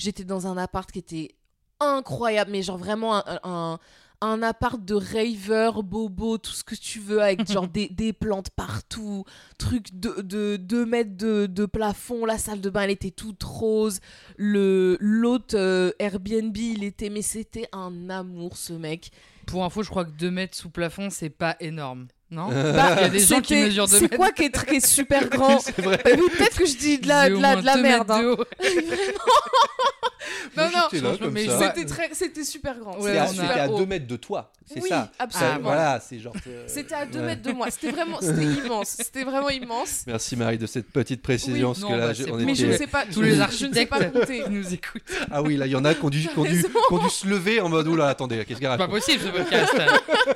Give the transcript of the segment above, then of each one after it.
J'étais dans un appart qui était incroyable, mais genre vraiment un, un, un appart de raver, bobo, tout ce que tu veux, avec genre des, des plantes partout, truc de, de 2 mètres de, de plafond, la salle de bain elle était toute rose, le l'autre euh, Airbnb il était, mais c'était un amour ce mec. Pour info, je crois que 2 mètres sous plafond, c'est pas énorme. Non Bah, Il y a des gens qui c'était- mesurent 2 C'est quoi qui est, qui est super grand. Euh, oui, Peut-être que je dis de la, de de merde. hein. Non, non, j'étais là comme mais ça. C'était très, c'était super grand. Ouais, C'était à, on a- c'était à super haut. 2 mètres de toi, c'est Oui, ça. absolument. Voilà, c'est genre. euh, C'était à 2 ouais. mètres de moi. C'était vraiment, c'était immense. C'était vraiment immense. Merci Marie de cette petite précision, Oui, parce non, que là, bah, on bon. Mais je ne sais pas. Tous les je ne sais architectes pas compter. nous écoutent. Ah oui, là, il y en a qui ont dû, qui ont dû, raison. qui ont dû se lever en mode oula, attendez, qu'est-ce qu'il C'est pas raconte possible ce podcast.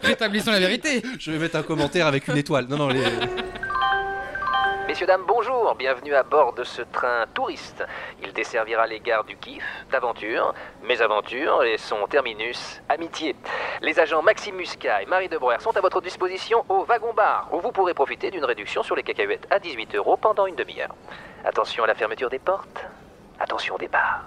Rétablissons la vérité. Je vais mettre un commentaire avec une étoile. Non, non, les... Messieurs, dames, bonjour, bienvenue à bord de ce train touriste. Il desservira les gares du Kiff, d'Aventure, Mésaventure et son terminus, Amitié. Les agents Maxime Muscat et Marie Debreuer sont à votre disposition au wagon-bar, où vous pourrez profiter d'une réduction sur les cacahuètes à 18 euros pendant une demi-heure. Attention à la fermeture des portes, attention au départ.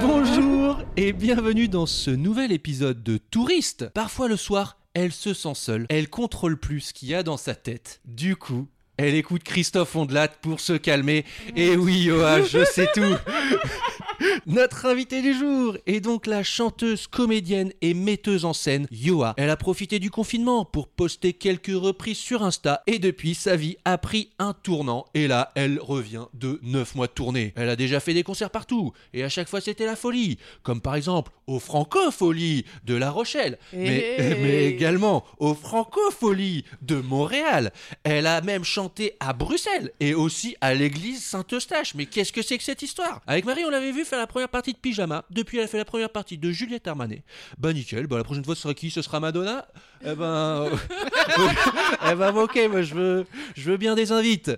Bonjour et bienvenue dans ce nouvel épisode de Touriste. Parfois le soir, elle se sent seule, elle contrôle plus ce qu'il y a dans sa tête. Du coup, elle écoute Christophe Ondelat pour se calmer. Et oui, Yoa, je sais tout. Notre invitée du jour est donc la chanteuse, comédienne et metteuse en scène Yoa. Elle a profité du confinement pour poster quelques reprises sur Insta et depuis sa vie a pris un tournant et là elle revient de 9 mois de tournée. Elle a déjà fait des concerts partout et à chaque fois c'était la folie, comme par exemple au Francofolie de La Rochelle, mais, Hey. mais également au Francofolie de Montréal. Elle a même chanté à Bruxelles et aussi à l'église Saint-Eustache. Mais qu'est-ce que c'est que cette histoire? Avec Marie, on l'avait vu la première partie de Pyjama. Depuis, elle a fait la première partie de Juliette Armanet. Bah nickel. Bah la prochaine fois, ce sera qui? Ce sera Madonna? Eh ben, eh ben, ok. Moi, je veux, je veux bien des invites.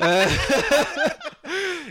Euh,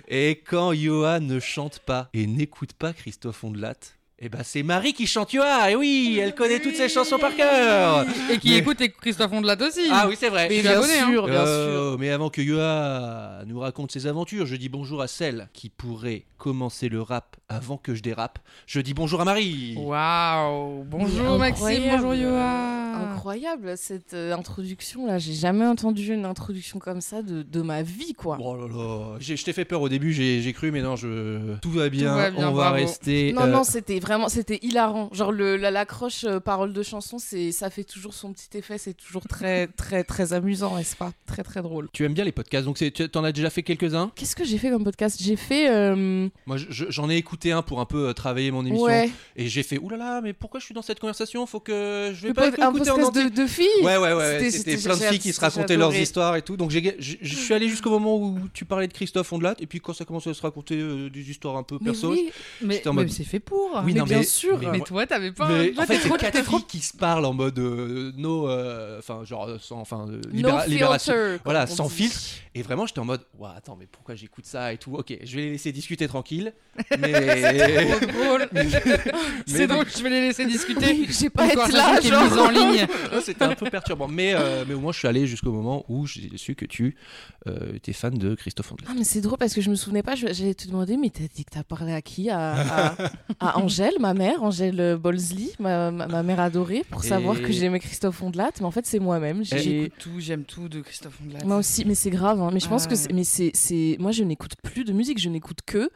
Et quand Johan ne chante pas et n'écoute pas Christophe Ondelat, eh ben c'est Marie qui chante Johan. Et oui, elle connaît toutes ses chansons par cœur. Et qui Mais- écoute les Christophe Ondelat aussi. Ah oui, c'est vrai. Mais Je suis bien abonné, hein. sûr, bien Euh, sûr. Mais avant que Yoa nous raconte ses aventures, je dis bonjour à celle qui pourrait commencer le rap avant que je dérape. Je dis bonjour à Marie. Waouh. Bonjour Maxime, incroyable. bonjour Yoa. Incroyable cette euh, introduction là. J'ai jamais entendu une introduction comme ça de, de ma vie quoi. Oh là là, je t'ai fait peur au début, j'ai j'ai cru, mais non, je... tout va bien, va bien, on va rester. Non, euh, non, c'était vraiment, c'était hilarant. Genre, le, la, l'accroche euh, parole de chanson, c'est, ça fait toujours son petit effet, c'est toujours très, très, très amusant, n'est-ce pas? Très, très drôle. Tu aimes bien les podcasts, donc tu en as déjà fait quelques-uns? Qu'est-ce que j'ai fait comme podcast? J'ai fait. euh, Moi, je- je- j'en ai écouté un pour un peu travailler mon émission, ouais, et j'ai fait oulala, mais pourquoi je suis dans cette conversation? Faut que je vais le pas un écouter en entier. de, de filles. Ouais, ouais, ouais, C'était- plein de filles qui se racontaient leurs histoires et tout. Donc j'ai- je suis allé jusqu'au moment où tu parlais de Christophe Ondelat, et puis quand ça commençait à se raconter euh, des histoires un peu perso. oui, Mais, J'étais en mais mode- c'est fait pour. Oui, mais non, bien mais- sûr. mais toi, t'avais pas. Mais toi, en fait, c'est trop- quatre filles qui se parlent en mode euh, no, euh, enfin genre euh, sans, enfin euh, no libération. filter, Voilà, sans dit. filtre. Et vraiment, j'étais en mode, ouais, attends, mais pourquoi j'écoute ça et tout? Ok, je vais les laisser discuter tranquille. Mais trop drôle. Mais- C'est drôle, je vais les laisser discuter. Oui, j'ai pas être là, genre. mise en ligne. c'était un peu perturbant. Mais euh, mais au moins, je suis allé jusqu'au moment où j'ai su que tu euh, étais fan de Christophe Ondelat. Ah, mais c'est drôle parce que je me souvenais pas, je- j'allais te demander, mais t'as dit que t'as parlé à qui? À, à, à Angèle, ma mère, Angèle Bolsley, ma, ma, ma mère adorée, pour savoir que j'aimais Christophe Ondelat, mais en fait c'est moi-même. J'ai- J'écoute tout, j'aime tout de Christophe Ondelat. Moi aussi, mais c'est grave. hein. Mais je pense Ah que mais c'est, c'est, moi je n'écoute plus de musique, je n'écoute que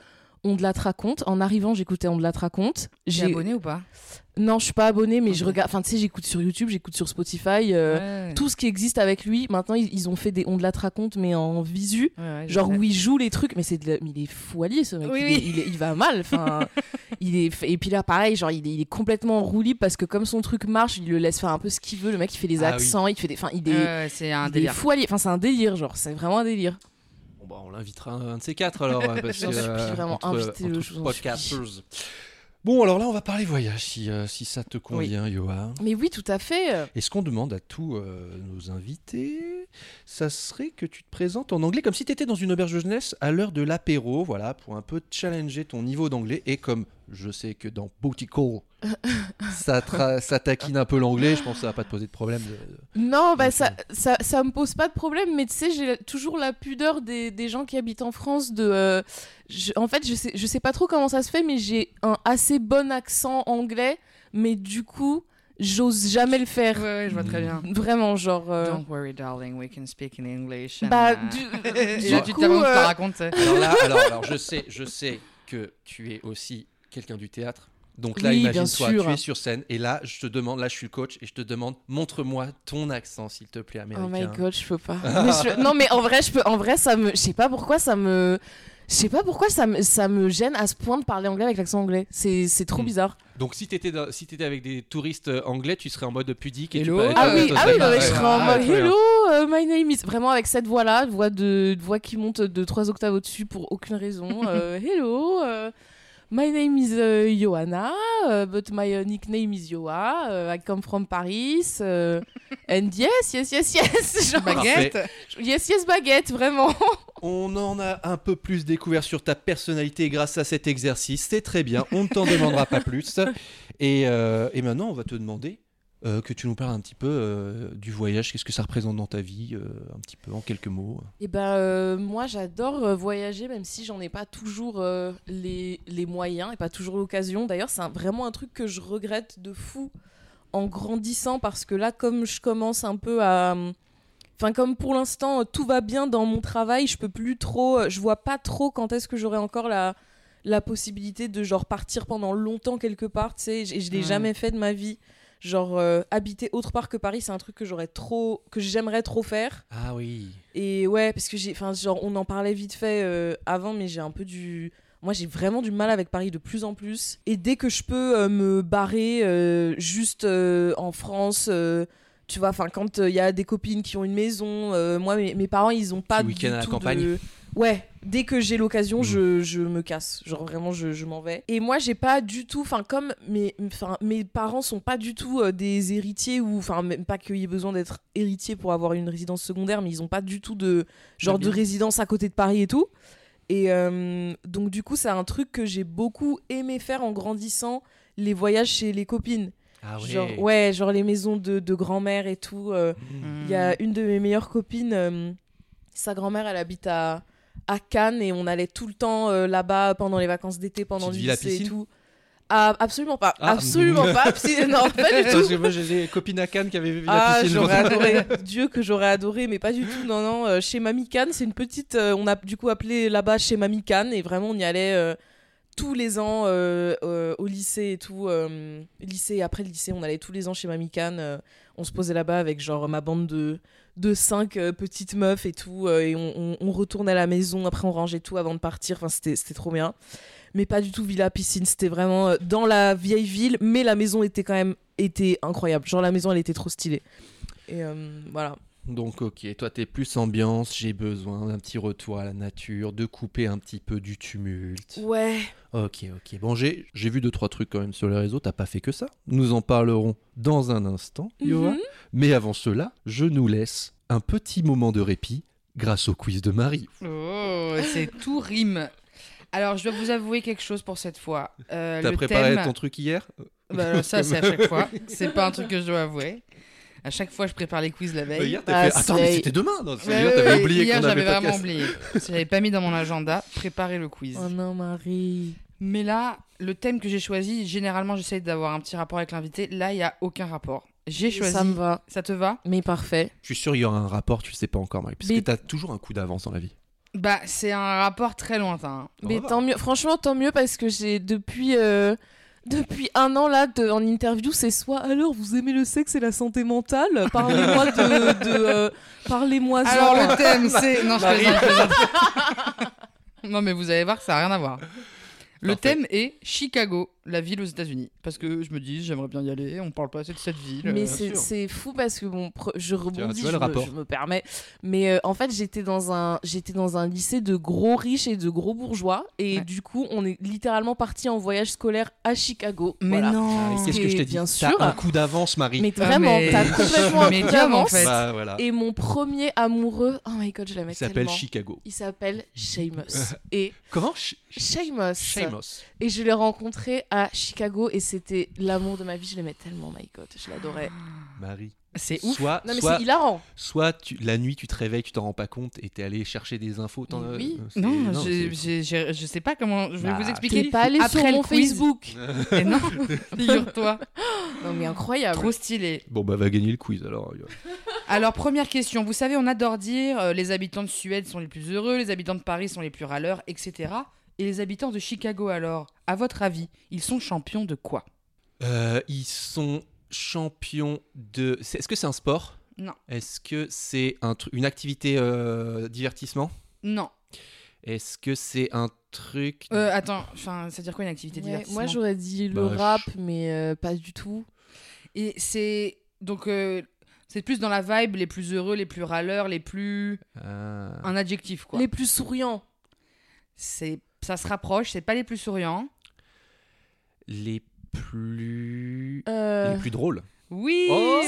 On de la raconte. En arrivant, j'écoutais On de la raconte. T'es abonné ou pas? Non, je suis pas abonné, mais je regarde. Enfin, tu sais, j'écoute sur YouTube, j'écoute sur Spotify. euh, Ouais. Tout ce qui existe avec lui, maintenant ils, ils ont fait des On de la raconte, mais en visu. Ouais, ouais, je Genre où il joue les trucs, mais c'est de la- mais il est fou allié ce mec. Oui, il, oui. est- il est- il va mal. Enfin, il est et puis là pareil, genre il est, il est complètement libre parce que comme son truc marche, il le laisse faire un peu ce qu'il veut. Le mec il fait des Ah oui. accents, il fait des, enfin il est, ouais, c'est un il est délire. fou allié. Enfin c'est un délire, genre c'est vraiment un délire. Bon, bah, on l'invitera un, un de ces quatre alors. euh, parce que, suis euh, vraiment, entre- invitez-le, entre je podcasters. Bon, alors là, on va parler voyage si, euh, si ça te convient, Yoa. Mais oui, tout à fait. Et ce qu'on demande à tous euh, nos invités, ça serait que tu te présentes en anglais comme si tu étais dans une auberge de jeunesse à l'heure de l'apéro, voilà, pour un peu challenger ton niveau d'anglais. Et comme je sais que dans Booty Call, ça, ça taquine un peu l'anglais, je pense que ça va pas te poser de problème. de- de- Non, bah ça, ça, ça me pose pas de problème, mais tu sais, j'ai toujours la pudeur des, des gens qui habitent en France de... euh, je- en fait, je sais, je sais pas trop comment ça se fait, mais j'ai un assez bon accent anglais, mais du coup, j'ose jamais le Ouais, faire. ouais, je vois très bien. Vraiment, genre... euh, Don't worry, darling, we can speak in English. and, Bah, euh, du- Et du là, tu coup, tu euh, la racontes. Alors là, alors, alors, je sais, je sais que tu es aussi quelqu'un du théâtre. Donc là, Oui, imagine-toi, tu es sur scène et là, je te demande, là, je suis le coach et je te demande, montre-moi ton accent, s'il te plaît, Oh américain. my god, je peux pas. Mais je- Non, mais en vrai, je peux. En vrai, ça me. Je sais pas pourquoi ça me. Je sais pas pourquoi ça me, ça me gêne à ce point de parler anglais avec l'accent anglais. C'est c'est trop Hmm. bizarre. Donc si t'étais dans- si t'étais avec des touristes euh, anglais, tu serais en mode pudique et Hello. tu Ah parlais- oui, ah oui, toi, non, mais ouais, je serais en mode bien. Hello, euh, my name is. Vraiment avec cette voix-là, voix, de, voix qui monte de trois octaves au-dessus pour aucune raison. Euh, hello, euh, my name is euh, Johanna, euh, but my uh, nickname is Yoa. euh, I come from Paris. and yes, yes, yes, yes. Genre, Baguette. yes, yes, baguette, vraiment. On en a un peu plus découvert sur ta personnalité grâce à cet exercice. C'est très bien, on ne t'en demandera pas plus. Et, et maintenant, on va te demander euh, que tu nous parles un petit peu euh, du voyage. Qu'est-ce que ça représente dans ta vie euh, Un petit peu, en quelques mots. Et ben euh, moi j'adore voyager même si j'en ai pas toujours euh, les, les moyens et pas toujours l'occasion. D'ailleurs c'est vraiment un truc que je regrette de fou en grandissant parce que là comme je commence un peu à... Enfin comme pour l'instant tout va bien dans mon travail, je peux plus trop... Je vois pas trop quand est-ce que j'aurai encore la, la possibilité de genre partir pendant longtemps quelque part, tu sais. Et je je l'ai jamais fait de ma vie. Genre euh, habiter autre part que Paris c'est un truc que j'aurais trop... que j'aimerais trop faire. Ah oui. Et ouais, parce que j'ai. Enfin, genre, on en parlait vite fait euh, avant, mais j'ai un peu du. Moi, j'ai vraiment du mal avec Paris de plus en plus. Et dès que je peux euh, me barrer euh, juste euh, en France, tu vois, enfin, quand il y a des copines qui ont une maison, moi, mes, mes parents, ils ont pas du week-end à la campagne. de- Ouais, dès que j'ai l'occasion, Mm. je, je me casse. Genre, vraiment, je, je m'en vais. Et moi, j'ai pas du tout. Enfin, comme mes, enfin, mes parents sont pas du tout euh, des héritiers, ou. Enfin, même pas qu'il y ait besoin d'être héritier pour avoir une résidence secondaire, mais ils ont pas du tout de genre de résidence à côté de Paris et tout. Et euh, donc, du coup, c'est un truc que j'ai beaucoup aimé faire en grandissant, les voyages chez les copines. Ah ouais. Genre, ouais, genre les maisons de, de grand-mère et tout. euh, Mmh. il y a une de mes meilleures copines, sa grand-mère, elle habite à, à Cannes et on allait tout le temps euh, là-bas pendant les vacances d'été, pendant le lycée et tout. Ah, absolument pas, Ah. absolument pas. Non, pas du Parce tout. que moi j'ai des copines à Cannes qui avaient vu Ah, la piscine. j'aurais adoré. Dieu que j'aurais adoré, mais pas du tout. Non, non. euh, chez Mamie Cannes, c'est une petite. euh, on a du coup appelé là-bas chez Mamie Cannes et vraiment on y allait euh, tous les ans au lycée et tout. lycée et après le lycée, on allait tous les ans chez Mamie Cannes. on se posait là-bas avec genre ma bande de de cinq euh, petites meufs et tout euh, et on, retournait à la maison après on rangeait tout avant de partir. Enfin c'était trop bien. Mais pas du tout villa piscine c'était vraiment euh, dans la vieille ville mais la maison était quand même était incroyable. Genre la maison elle était trop stylée. Et voilà Donc ok, toi t'es plus ambiance, j'ai besoin d'un petit retour à la nature, de couper un petit peu du tumulte. ouais Ok, ok. Bon, j'ai j'ai vu deux trois trucs quand même sur les réseaux. T'as pas fait que ça. Nous en parlerons dans un instant, Yoa. Mhm. Mais avant cela, je nous laisse un petit moment de répit grâce au quiz de Marie. Oh, c'est tout rime. Alors, je dois vous avouer quelque chose pour cette fois. Euh, T'as le préparé thème- ton truc hier? Bah, alors ça, c'est à chaque fois. C'est pas un truc que je dois avouer. À chaque fois, je prépare les quiz la Euh, veille. Hier, t'as Ah, fait. Attends, mais c'était demain. Non, hier, ouais, t'avais oublié Hier, qu'on avait j'avais vraiment podcast. oublié. Je l'avais pas mis dans mon agenda. Préparer le quiz. oh non Marie Mais là, le thème que j'ai choisi, généralement, j'essaye d'avoir un petit rapport avec l'invité. Là, il y a aucun rapport. J'ai choisi. ça me va Ça te va? Mais parfait Je suis sûr il y aura un rapport, tu le sais pas encore, Marie. Parce Mais- que t'as toujours un coup d'avance dans la vie. Bah, c'est un rapport très lointain. Mais tant mieux franchement tant mieux parce que j'ai depuis euh, depuis un an là de- en interview c'est soit alors vous aimez le sexe et la santé mentale? Parlez-moi de, de euh, parlez-moi Alors, le thème, c'est. Non, je plaisante, je plaisante. non, mais vous allez voir que ça n'a rien à voir. Le Parfait. thème est Chicago. La ville aux États-Unis. Parce que je me dis, j'aimerais bien y aller. On parle pas assez de cette ville. Mais euh, c'est fou parce que bon, je rebondis, vois je, le me, rapport. je me permets. Mais euh, en fait, j'étais dans un j'étais dans un lycée de gros riches et de gros bourgeois et Ouais. du coup, on est littéralement parti en voyage scolaire à Chicago. Mais Voilà. non. Ah, Qu'est-ce que je t'ai dit Bien un coup d'avance, Marie. Mais Ah, vraiment, mais- t'as complètement un coup en d'avance. fait. Bah, voilà. Et mon premier amoureux, oh my god, je l'aimais Il s'appelle. Chicago. Il s'appelle Seamus. et Comment Seamus. Seamus. Et je l'ai rencontré à Chicago et c'était l'amour de ma vie. Je l'aimais tellement, my god, je l'adorais. Marie. C'est ouf. Soit, Non mais soit, c'est hilarant. soit tu, la nuit, tu te réveilles, tu t'en rends pas compte et t'es allé chercher des infos. t'en- Mais oui. euh, c'est- Non, j'ai- j'ai- je sais pas comment. Je vais Bah, vous T'es expliquer. pas allé Après sur mon quiz. Facebook. Et non, figure-toi. Non mais incroyable. Trop stylé. Bon, bah, va gagner le quiz alors. Alors, première question. Vous savez, on adore dire euh, les habitants de Suède sont les plus heureux, les habitants de Paris sont les plus râleurs, etc. Et les habitants de Chicago, alors, à votre avis, ils sont champions de quoi? Euh, ils sont champions de. c'est- Est-ce que c'est un sport? Non. Est-ce que c'est un une activité euh, divertissement? Non. Est-ce que c'est un truc Euh, attends, enfin, ça veut dire quoi une activité Ouais, divertissement? moi j'aurais dit le Bah, je- rap, mais euh, pas du tout. Et c'est donc euh, c'est plus dans la vibe les plus heureux, les plus râleurs, les plus Ah. un adjectif quoi. Les plus souriants. C'est ça se rapproche, c'est pas les plus souriants. les plus Euh, les plus drôles Oui, Oh,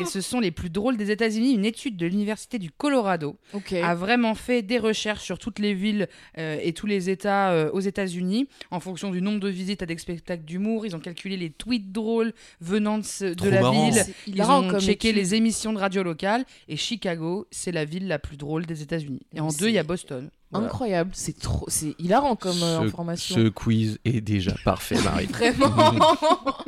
Et ce sont les plus drôles des États-Unis. Une étude de l'université du Colorado a vraiment fait des recherches sur toutes les villes euh, et tous les États euh, aux États-Unis en fonction du nombre de visites à des spectacles d'humour. Ils ont calculé les tweets drôles venant de, ce- de Trop la marrant. ville. Ils ont comme checké étude. les émissions de radio locales et Chicago, c'est la ville la plus drôle des États-Unis. Et en deux, il y a Boston. Voilà. Incroyable, c'est trop, c'est hilarant comme euh, Ce- information. Ce quiz est déjà parfait, Marie. Vraiment.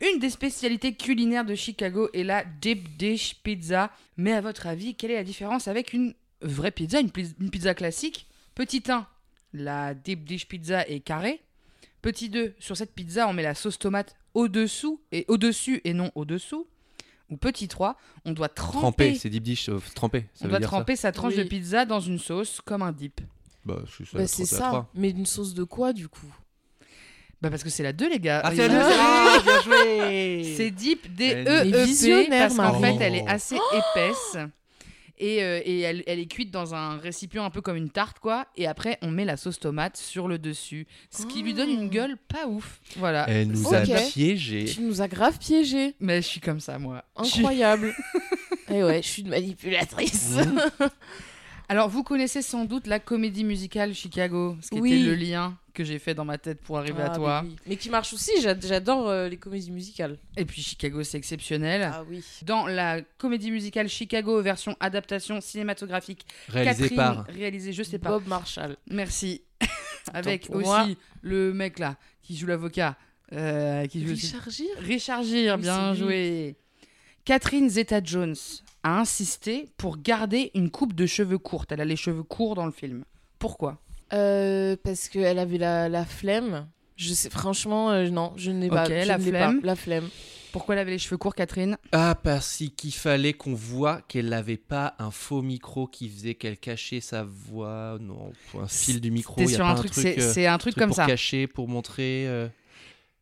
Une des spécialités culinaires de Chicago est la deep dish pizza. Mais à votre avis, quelle est la différence avec une vraie pizza, une pizza classique? Petit 1, la deep dish pizza est carrée. Petit 2, sur cette pizza, on met la sauce tomate au-dessous et au-dessus et non au-dessous. Ou petit 3, on doit tremper, c'est deep dish, euh. Ça on veut doit dire tremper sa tranche Oui. de pizza dans une sauce comme un dip. ça Bah, c'est ça. Bah, la c'est ça. trois. Mais une sauce de quoi du coup? Bah parce que c'est la 2 les gars. Ah, c'est la deux, c'est- ah, bien joué. C'est deep, Elle D-E-E-P, est visionnaire, parce qu'en Marie. fait, elle est Oh. assez épaisse. Et, euh, et elle, elle est cuite dans un récipient un peu comme une tarte, quoi. Et après, on met la sauce tomate sur le dessus. Ce qui lui donne une gueule pas ouf. Voilà. Elle nous a piégés. Tu nous as grave piégés. Mais je suis comme ça, moi. Incroyable. Et ouais, je suis une manipulatrice. Alors, vous connaissez sans doute la comédie musicale Chicago, ce qui Oui. était le lien que j'ai fait dans ma tête pour arriver à Ah, toi. Mais, oui. Mais qui marche aussi, j'a- j'adore euh, les comédies musicales. Et puis, Chicago, c'est exceptionnel. Ah oui. Dans la comédie musicale Chicago, version adaptation cinématographique, Réalisé Catherine, par. réalisée, je sais pas, Bob Marshall. Merci. Avec aussi moi. le mec là qui joue l'avocat. euh, qui joue Richard Gere? Richard Gere, Oui, bien joué. Catherine Zeta-Jones a insisté pour garder une coupe de cheveux courte. Elle a les cheveux courts dans le film. Pourquoi? Euh, Parce qu'elle avait la, la flemme. Je sais, franchement, euh, non, je n'ai pas. La flemme. pas, La flemme. Pourquoi elle avait les cheveux courts, Catherine? Ah, parce qu'il fallait qu'on voit qu'elle n'avait pas un faux micro qui faisait qu'elle cachait sa voix. Non, pour un fil du micro. Sur pas un truc, c'est euh, c'est un truc truc comme pour ça. cacher, pour montrer. euh,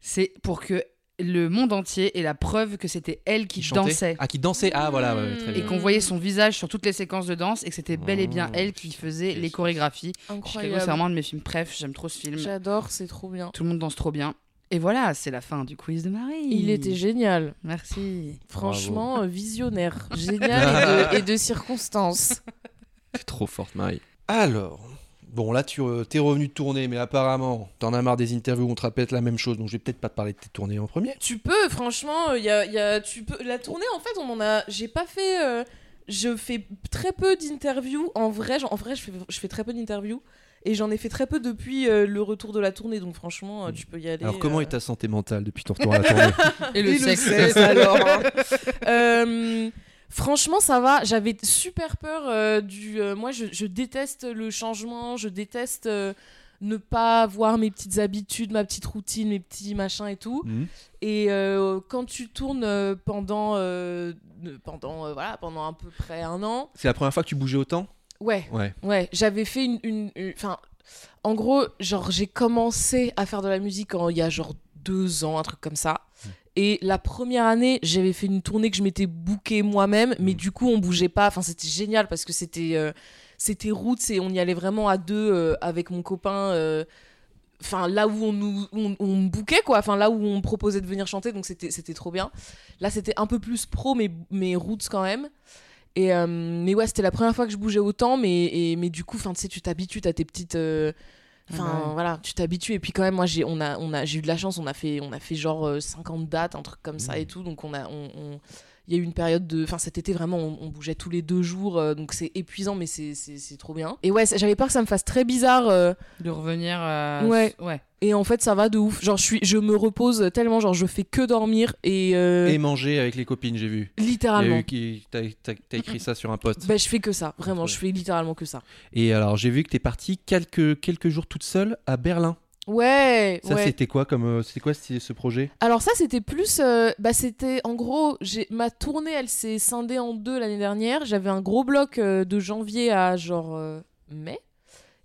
C'est pour que le monde entier ait la preuve que c'était elle qui, chantait. dansait. Ah, qui dansait. Ah, voilà. ouais, très. Et qu'on voyait son visage sur toutes les séquences de danse et que c'était bel et bien Oh, elle qui faisait les chorégraphies. Incroyable. c'est vraiment un de mes films préf, j'aime trop ce film. J'adore, c'est trop bien. Tout le monde danse trop bien. Et voilà, c'est la fin du quiz de Marie. Il était génial. Merci. Franchement, visionnaire. Génial et de, et de circonstances. T'es trop forte, Marie. Alors, bon, là, tu euh, t'es revenu de tourner, mais apparemment, t'en as marre des interviews où on te répète la même chose, donc je vais peut-être pas te parler de tes tournées en premier. Tu peux, franchement, il y a, y a- tu peux. La tournée, en fait, on en a. J'ai pas fait. euh, je fais très peu d'interviews. En vrai, j'en- en vrai, je fais, je fais très peu d'interviews. Et j'en ai fait très peu depuis euh, le retour de la tournée. Donc, franchement, euh, tu peux y aller. Alors, comment euh, est ta santé mentale depuis ton retour à la tournée? Et le Et sexe. alors. hein. Euh, franchement, ça va. J'avais super peur euh, du. euh, moi, je, je déteste le changement. Je déteste euh, ne pas voir mes petites habitudes, ma petite routine, mes petits machins et tout. Mhm. Et quand tu tournes pendant, pendant, voilà, pendant à peu près un an, C'est la première fois que tu bougeais autant? Ouais, Ouais. ouais, j'avais fait une, une- une- enfin, En gros, genre, j'ai commencé à faire de la musique en- il y a genre deux ans, un truc comme ça. Et la première année, j'avais fait une tournée que je m'étais bookée moi-même, mais du coup, on bougeait pas. Enfin, c'était génial parce que c'était euh, c'était roots et on y allait vraiment à deux euh, avec mon copain. euh, Enfin, là où on nous on, bookait, quoi. Enfin, là où on me proposait de venir chanter, donc c'était c'était trop bien. Là, c'était un peu plus pro, mais, mais roots quand même. Et mais ouais, c'était la première fois que je bougeais autant, mais, et, mais du coup, enfin, tu sais, tu t'habitues, t'as tes petites. Euh, Enfin, Ah ouais. voilà, tu t'habitues. Et puis quand même, moi, j'ai, on a, on a, j'ai eu de la chance. On a fait, on a fait genre euh, 50 dates, un truc comme ça et tout. Donc on a, on, on- il y a eu une période de, enfin cet été vraiment, on, on bougeait tous les deux jours. euh, donc c'est épuisant, mais c'est, c'est, c'est trop bien. Et ouais, j'avais peur que ça me fasse très bizarre. euh, De revenir à. Ouais. Ouais. et en fait, ça va de ouf. Genre, je suis, je me repose tellement. Genre, je fais que dormir et, euh, Et manger avec les copines, j'ai vu. Littéralement. qui t'as t'as- t'as écrit ça sur un post. Ben, je fais que ça, vraiment, Ouais. je fais littéralement que ça. Et alors j'ai vu que t'es partie quelques quelques jours toute seule à Berlin. Ouais, Ça ouais. c'était quoi comme euh, c'était quoi ce ce projet? Alors ça, c'était plus, euh, bah c'était en gros, j'ai ma tournée, elle s'est scindée en deux l'année dernière. J'avais un gros bloc euh, de janvier à genre mai,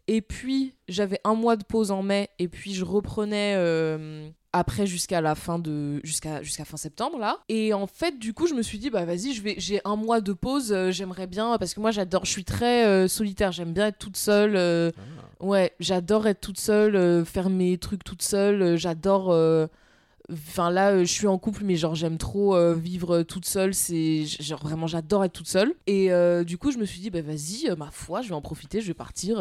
et puis j'avais un mois de pause en mai, et puis je reprenais euh, après jusqu'à la fin de jusqu'à jusqu'à fin septembre là. Et en fait, du coup, je me suis dit bah vas-y, je vais, j'ai un mois de pause, euh, j'aimerais bien parce que moi j'adore, je suis très euh, solitaire, j'aime bien être toute seule. Ouais, j'adore être toute seule, faire mes trucs toute seule. j'adore. Enfin là, je suis en couple, mais genre j'aime trop vivre toute seule. C'est genre vraiment j'adore être toute seule. Et du coup, je me suis dit bah vas-y, ma foi, je vais en profiter, je vais partir.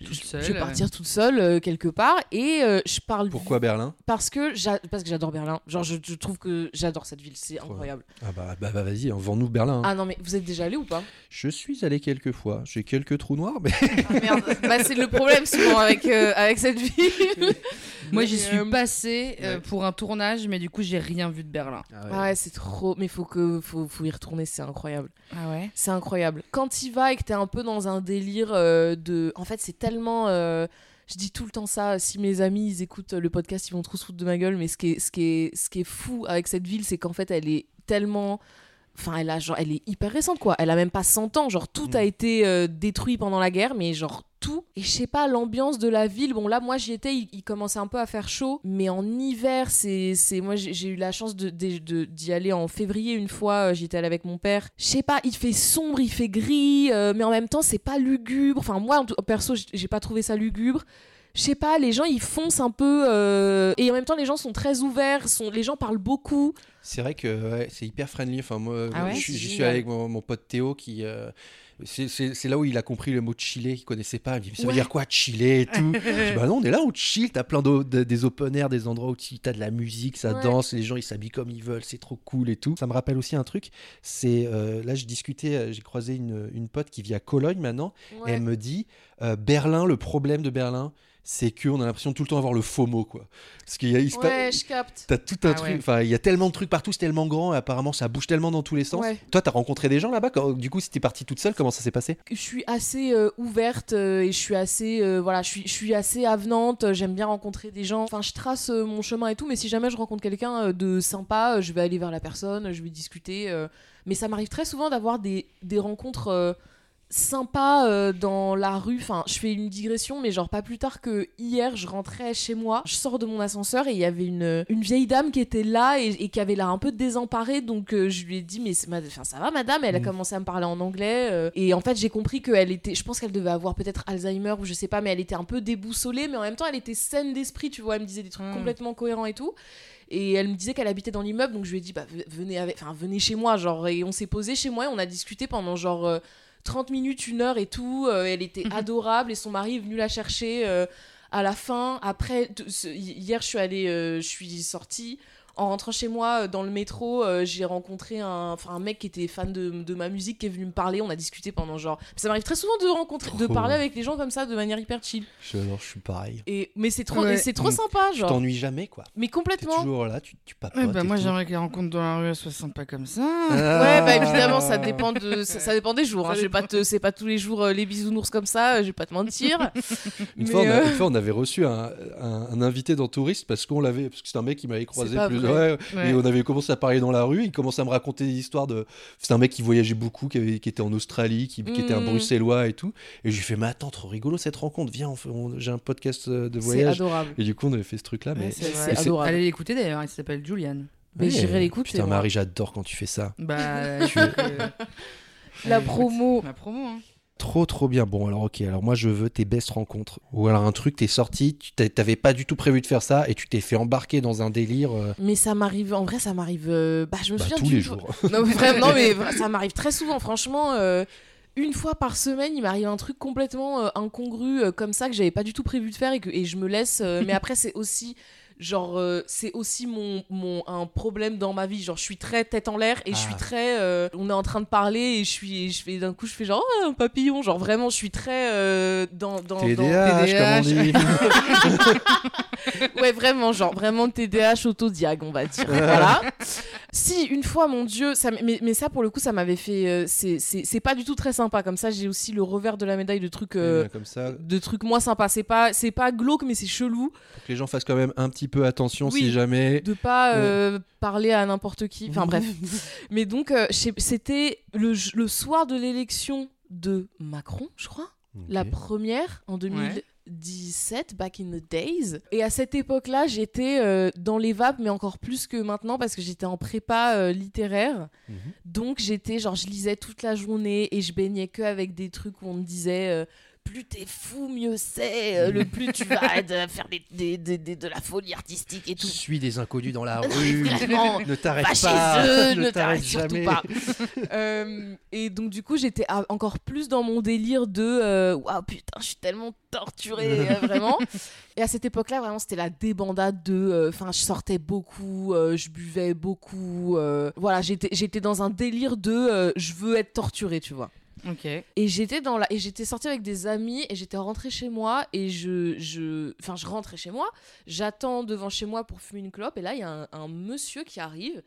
Euh, je- seule, je vais partir toute seule euh, quelque part et euh, je parle Pourquoi Berlin? parce que parce que j'adore Berlin genre je, je trouve que j'adore cette ville c'est incroyable Ah bah, bah, bah, vas-y, vends-nous Berlin. hein. ah non mais vous êtes déjà allé ou pas? Je suis allé quelques fois. J'ai quelques trous noirs, mais ah, merde bah c'est le problème souvent avec euh, avec cette ville Moi, j'y suis euh, passée euh, ouais. pour un tournage, mais du coup, j'ai rien vu de Berlin. Ah ouais, c'est trop. Mais faut que faut, faut y retourner, c'est incroyable. Ah ouais? C'est incroyable. Quand tu vas et que t'es un peu dans un délire euh, de. En fait, c'est tellement. euh, Je dis tout le temps ça. Si mes amis écoutent le podcast, ils vont trop se foutre de ma gueule. Mais ce qui ce qui est fou avec cette ville, c'est qu'en fait, elle est tellement. Enfin, elle, a, genre, elle est hyper récente, quoi. Elle a même pas 100 ans. Genre, tout a été euh, détruit pendant la guerre, mais genre tout. Et je sais pas, l'ambiance de la ville. Bon, là, moi, j'y étais, il, il commençait un peu à faire chaud. Mais en hiver, c'est. c'est Moi, j'ai eu la chance de- de- de- d'y aller en février une fois. euh, J'y étais allée avec mon père. Je sais pas, il fait sombre, il fait gris, euh, mais en même temps, c'est pas lugubre. Enfin, moi, en perso, j'ai pas trouvé ça lugubre je sais pas, les gens ils foncent un peu euh, et en même temps les gens sont très ouverts, sont, les gens parlent beaucoup. c'est vrai que ouais, c'est hyper friendly. Enfin, moi, Ah ouais suis- j'y avec mon, mon pote Théo qui. euh, c'est- là où il a compris le mot chiller, qu'il connaissait pas. Il me dit, ça Ouais. veut dire quoi chiller et tout Je dis, Bah non, on est là, on chill. T'as plein de- des open air, des endroits où tu as de la musique, ça danse, les gens ils s'habillent comme ils veulent, c'est trop cool et tout. Ça me rappelle aussi un truc. C'est euh, là, je discutais, j'ai croisé une, une pote qui vit à Cologne maintenant. Et elle me dit Berlin, le problème de Berlin, c'est qu'on a l'impression de tout le temps avoir le FOMO, quoi. Parce qu'il y a, il se pa- Ouais, je capte. T'as tout un Ah truc, ouais. enfin il y a tellement de trucs partout, c'est tellement grand et apparemment ça bouge tellement dans tous les sens. Ouais. Toi t'as rencontré des gens là-bas, quand- du coup si t'es partie toute seule, comment ça s'est passé? Je suis assez euh, ouverte euh, et je suis assez euh, voilà, je suis je suis assez avenante, j'aime bien rencontrer des gens. Enfin, je trace euh, mon chemin et tout, mais si jamais je rencontre quelqu'un de sympa, je vais aller vers la personne, je vais discuter euh, mais ça m'arrive très souvent d'avoir des des rencontres euh, sympas euh, dans la rue. Enfin, je fais une digression, mais genre pas plus tard que hier, je rentrais chez moi, je sors de mon ascenseur et il y avait une, une vieille dame qui était là et, et qui avait l'air un peu désemparée. Donc euh, je lui ai dit, mais enfin, ça va madame? Elle a Mm. commencé à me parler en anglais. euh, et en fait, j'ai compris qu'elle était, je pense qu'elle devait avoir peut-être Alzheimer ou je sais pas, mais elle était un peu déboussolée, mais en même temps, elle était saine d'esprit, tu vois. Elle me disait des trucs Mm. complètement cohérents et tout. Et elle me disait qu'elle habitait dans l'immeuble, donc je lui ai dit, bah, venez, avec... enfin, venez chez moi, genre, et on s'est posé chez moi et on a discuté pendant genre euh, 30 minutes, une heure et tout. Euh, elle était adorable et son mari est venu la chercher euh, à la fin. Après, hier, je suis allée, euh, je suis sortie. En rentrant chez moi euh, dans le métro, euh, j'ai rencontré un, enfin, un mec qui était fan de, de ma musique qui est venu me parler. On a discuté pendant genre. Ça m'arrive très souvent de rencontrer, de parler avec les gens comme ça de manière hyper chill. je, alors, je suis pareil. Et mais c'est trop, Ouais. c'est trop sympa, Tu genre. t'ennuies jamais quoi. Mais T'es complètement. toujours là, tu, tu papotes. Ouais, bah, moi, j'aimerais que les rencontres dans la rue soient sympas comme ça. Ah. Ouais, bah évidemment, ça dépend de, ça, ça dépend des jours. Hein. Je vais pas te, c'est pas tous les jours euh, les bisounours comme ça. euh, Je vais pas te mentir. Une, fois, on a, une fois, on avait reçu un, un- un invité dans Touriste parce qu'on l'avait, parce que c'est un mec qui m'avait croisé plusieurs ouais. Ouais. Et on avait commencé à parler dans la rue. Il commençait à me raconter des histoires de. C'est un mec qui voyageait beaucoup, qui, avait... qui était en Australie, qui, qui était un Mhm. bruxellois et tout. Et je lui fais, mais attends, trop rigolo cette rencontre. Viens, on fait- on- j'ai un podcast euh, de C'est voyage. adorable. Et du coup, on avait fait ce truc-là. Ouais, Mais c'est c'est c'est- adorable. Allez l'écouter d'ailleurs, il s'appelle Julian. Mais j'irai l'écouter, Putain. Marie, j'adore quand tu fais ça. Bah, Tu- euh, La promo. La promo, hein. Trop, trop bien. Bon, alors, ok. Alors, moi, je veux tes best rencontres. Ou alors, un truc, t'es sorti, tu t'avais pas du tout prévu de faire ça et tu t'es fait embarquer dans un délire euh, Mais ça m'arrive, en vrai, ça m'arrive. euh, Bah, je me bah, souviens tous les jours. Non, mais vraiment, non, mais vra- ça m'arrive très souvent. Franchement, euh, une fois par semaine, il m'arrive un truc complètement euh, incongru euh, comme ça que j'avais pas du tout prévu de faire et que et je me laisse. euh, mais après, c'est aussi. Genre, euh, c'est aussi mon, mon, un problème dans ma vie. Genre, je suis très tête en l'air et je suis Ah. très. euh, on est en train de parler et je suis. et je fais d'un coup, je fais genre oh, un papillon. Genre, vraiment, je suis très euh, dans. dans, dans- TDAH, comme on dit. Ouais, vraiment, genre, vraiment TDAH autodiag, on va dire. voilà. Si, une fois, mon Dieu, ça, mais, mais ça, pour le coup, ça m'avait fait. euh, c'est- pas du tout très sympa. Comme ça, j'ai aussi le revers de la médaille de trucs. comme ça, de trucs moins sympas. C'est pas, c'est pas glauque, mais c'est chelou que les gens fassent quand même un petit peu attention Oui. si jamais. de pas euh, parler à n'importe qui. Enfin, bref. Mais donc, euh, c'était le, le soir de l'élection de Macron, je crois. La première en 2017, back in the days. Et à cette époque-là, j'étais euh, dans les vapes, mais encore plus que maintenant parce que j'étais en prépa euh, littéraire. Mhm. Donc j'étais, genre, je lisais toute la journée et je baignais que avec des trucs où on me disait. Euh, plus t'es fou, mieux c'est. euh, le plus tu vas de- faire des, des- des- des- de la folie artistique et tout. Suis des inconnus dans la rue. Vraiment. ne t'arrête pas. chez eux, ne ne t'arrête surtout jamais. pas. Euh, et donc du coup j'étais encore plus dans mon délire de euh, waouh putain je suis tellement torturée euh, vraiment. Et à cette époque-là vraiment c'était la débandade de, euh, enfin je sortais beaucoup, euh, je buvais beaucoup, euh, voilà j'étais j'étais dans un délire de euh, je veux être torturée tu vois. Et j'étais dans la et j'étais sortie avec des amis et j'étais rentrée chez moi et je je enfin je rentrais chez moi, j'attends devant chez moi pour fumer une clope et là il y a un, monsieur qui arrive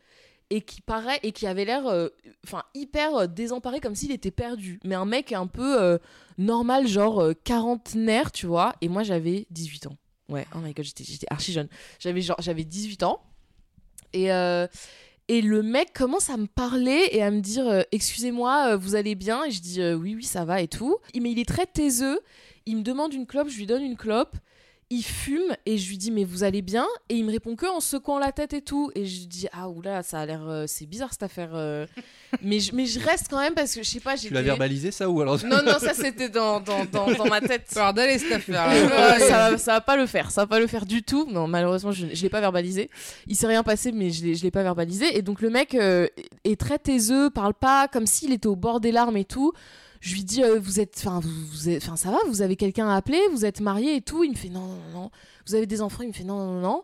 et qui paraît et qui avait l'air euh, enfin hyper euh, désemparé comme s'il était perdu, mais un mec un peu euh, normal genre euh, quarantenaire, tu vois, et moi j'avais 18 ans. Ouais, oh my god, j'étais archi jeune. J'avais genre j'avais 18 ans. Et et le mec commence à me parler et à me dire euh, Excusez-moi, euh, vous allez bien? Et je dis euh, Oui, oui, ça va et tout. Mais il est très taiseux. Il me demande une clope, je lui donne une clope. Il fume et je lui dis Mais vous allez bien? Et il me répond que en secouant la tête et tout. Et je dis Ah, oula, ça a l'air. euh, c'est bizarre cette affaire. euh. mais, je, mais je reste quand même parce que je sais pas. Tu l'as verbalisé ça ou alors? Non, non, ça c'était dans, dans, dans, dans ma tête. Pardon, cette affaire. Euh, ça, va- ça va pas le faire, ça va pas le faire du tout. Non, malheureusement, je, je l'ai pas verbalisé. Il s'est rien passé, mais je l'ai, je l'ai pas verbalisé. Et donc le mec euh, est très taiseux, parle pas, comme s'il était au bord des larmes et tout. Je lui dis, euh, vous êtes, enfin, vous, vous êtes- ça va, vous avez quelqu'un à appeler, vous êtes marié et tout. Il me fait non, non, non. Vous avez des enfants Il me fait non, non, non.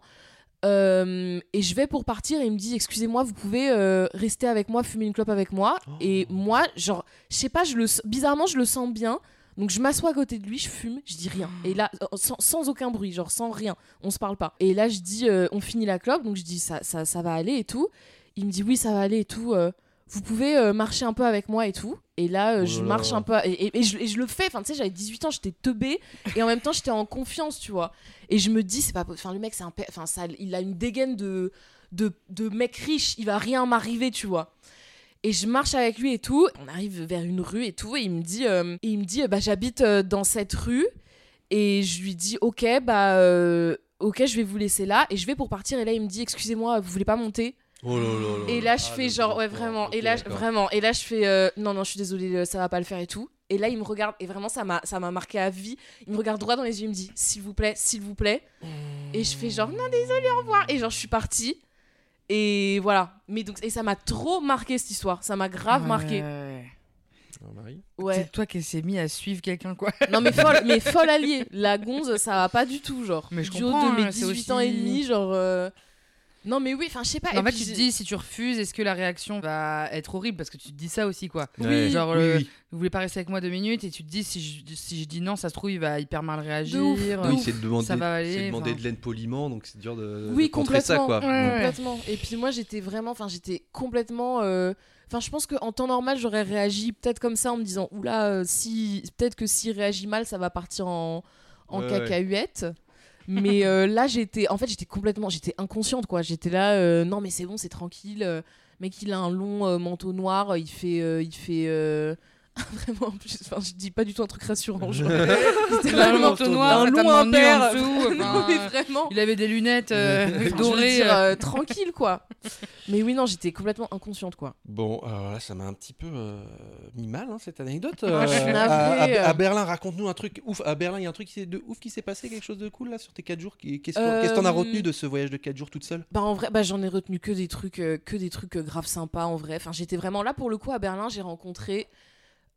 Euh, et je vais pour partir et il me dit excusez-moi vous pouvez euh, rester avec moi fumer une clope avec moi Oh. et moi genre je sais pas je le bizarrement je le sens bien donc je m'assois à côté de lui, je fume, je dis rien. Et là, euh, sans, sans aucun bruit, genre sans rien, on se parle pas. Et là, je dis, on finit la clope, donc je dis, ça, ça, ça va aller et tout. Il me dit, oui, ça va aller et tout. Vous pouvez euh, marcher un peu avec moi et tout. Et là, euh, Oh je marche là. un peu. Et, et- et je, et je le fais. Enfin, tu sais, j'avais 18 ans, j'étais teubée. Et en même temps, j'étais en confiance, tu vois. Et je me dis, c'est pas. Enfin, le mec, c'est un. Enfin, ça, il a une dégaine de, de, de mec riche. Il va rien m'arriver, tu vois. Et je marche avec lui et tout. On arrive vers une rue et tout. Et il me dit, euh, et il me dit euh, bah, j'habite euh, dans cette rue. Et je lui dis, ok, bah, euh, ok, je vais vous laisser là. Et je vais pour partir. Et là, il me dit, excusez-moi, vous voulez pas monter? Oh là là là Et là, je fais genre, ouais, vraiment. Et là, je- vraiment. Et là, je fais, euh, non, non, je suis désolée, euh, ça va pas le faire et tout. Et là, il me regarde, et vraiment, ça m'a, ça m'a marqué à vie. Il me regarde droit dans les yeux, il me dit, s'il vous plaît, s'il vous plaît. Et je fais genre, non, désolé, au revoir. Et genre, je suis partie. Et voilà. Mais donc, et ça m'a trop marqué cette histoire. Ça m'a grave marqué. Ah, Marie Ouais. C'est toi qui s'est mis à suivre quelqu'un, quoi. Non, mais folle, mais folle alliée. La gonze, ça va pas du tout, genre. Mais je Du haut comprends, de mes hein, c'est 18 ans et aussi- demi, genre. euh, Non, mais oui, enfin, je sais pas. en et fait, tu te dis, si tu refuses, est-ce que la réaction va être horrible? Parce que tu te dis ça aussi, quoi. Ouais. Genre, oui, le- oui. Vous voulez pas rester avec moi deux minutes et tu te dis, si je, si je dis non, ça se trouve, il va hyper mal réagir. ouf, de Oui, c'est de demander, Ça va aller, c'est de demander de l'aide poliment, donc c'est dur de, Oui, de contrer ça, quoi. Ouais, ouais. Complètement. Et puis moi, j'étais vraiment, enfin, j'étais complètement. euh, Enfin, je pense qu'en temps normal, j'aurais réagi peut-être comme ça en me disant, oula, euh, si peut-être que s'il réagit mal, ça va partir en, en Ouais, ouais. cacahuète. Mais euh, là, j'étais, en fait, j'étais complètement, j'étais inconsciente, quoi. J'étais là, euh, non, mais c'est bon, c'est tranquille. euh, mec, il a un long manteau noir, il fait, il fait. Euh, Vraiment, en plus, enfin, je dis pas du tout un truc rassurant. Genre. Un manteau noir, un un long impair. en dessous. Non, mais vraiment. Il avait des lunettes euh, dorées. dire, euh. euh, tranquille, quoi. Mais oui, non, j'étais complètement inconsciente, quoi. Bon, alors là, ça m'a un petit peu euh, mis mal, hein, cette anecdote. Ah, je suis Euh, navrée, à, à- à euh. Berlin, raconte-nous un truc ouf. À Berlin, il y a un truc qui s'est- de ouf qui s'est passé, quelque chose de cool là sur tes 4 jours? Qu'est-ce que qu'est-ce que t'en as Euh, retenu de ce voyage de 4 jours toute seule? Bah en vrai, bah j'en ai retenu que des trucs, euh, que des trucs euh, grave sympas en vrai. Enfin, j'étais vraiment là pour le coup à Berlin. J'ai rencontré,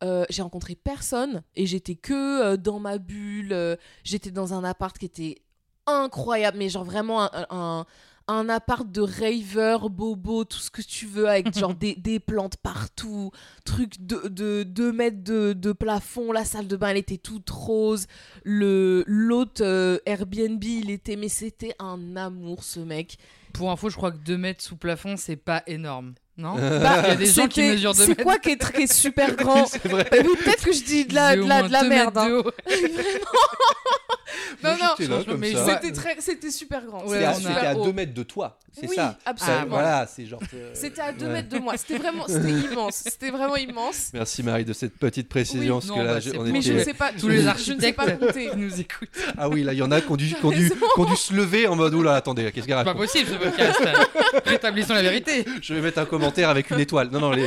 euh, j'ai rencontré personne et j'étais que euh, dans ma bulle. euh, j'étais dans un appart qui était incroyable, mais genre vraiment un, un, un appart de raver, bobo, tout ce que tu veux, avec genre des, des plantes partout, truc de, de 2 mètres de, de plafond. La salle de bain, elle était toute rose. Euh, Airbnb, il était, mais c'était un amour ce mec. Pour info, je crois que 2 mètres sous plafond, c'est pas énorme. Non Bah, Il y a des gens qui c'était- mesurent 2 C'est quoi qui est, qui est super grand oui, peut-être que je dis de la, de la, de merde. hein. Non, non. C'était très, c'était super grand. Ouais, C'était à, on a- c'était à super 2 haut. mètres de toi, c'est Oui, ça. absolument. Ça, Voilà, c'est genre. euh, C'était à 2 ouais. mètres de moi. C'était vraiment, c'était immense. C'était vraiment immense. Merci Marie de cette petite précision, Oui, parce non, que là, bah, on Mais je ne sais pas. Tous je- les je ne sais architectes pas compter. qui nous écoutent. Ah oui, là, il y en a qui ont dû, qui ont dû, Raison. qui ont dû se lever en mode oula, attendez, qu'est-ce qu'il C'est pas raconte possible ce podcast. Rétablissons la vérité. Je vais mettre un commentaire avec une étoile. Non, non, les...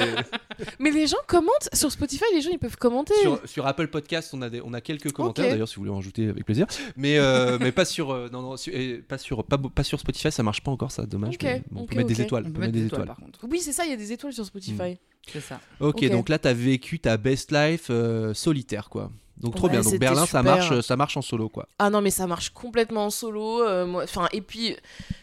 Mais les gens commentent sur Spotify. Les gens, ils peuvent commenter. sur, sur Apple Podcast, on a, des, on a quelques commentaires d'ailleurs, si vous voulez en ajouter avec plaisir. Mais, euh, mais pas sur, euh, non, non, sur- et pas sur, pas, pas sur Spotify, ça marche pas encore, ça, dommage. Ok, mais bon, on ok, peut mettre ok. des étoiles. On peut mettre des des étoiles étoiles. par contre. Oui, c'est ça. Il y a des étoiles sur Spotify. C'est ça. Ok, Ok. donc là, t'as vécu ta best life euh, solitaire, quoi. Donc trop Ouais, bien. Donc Berlin, ça marche, ça marche en solo, quoi. Ah non, mais ça marche complètement en solo. euh, Enfin, et puis,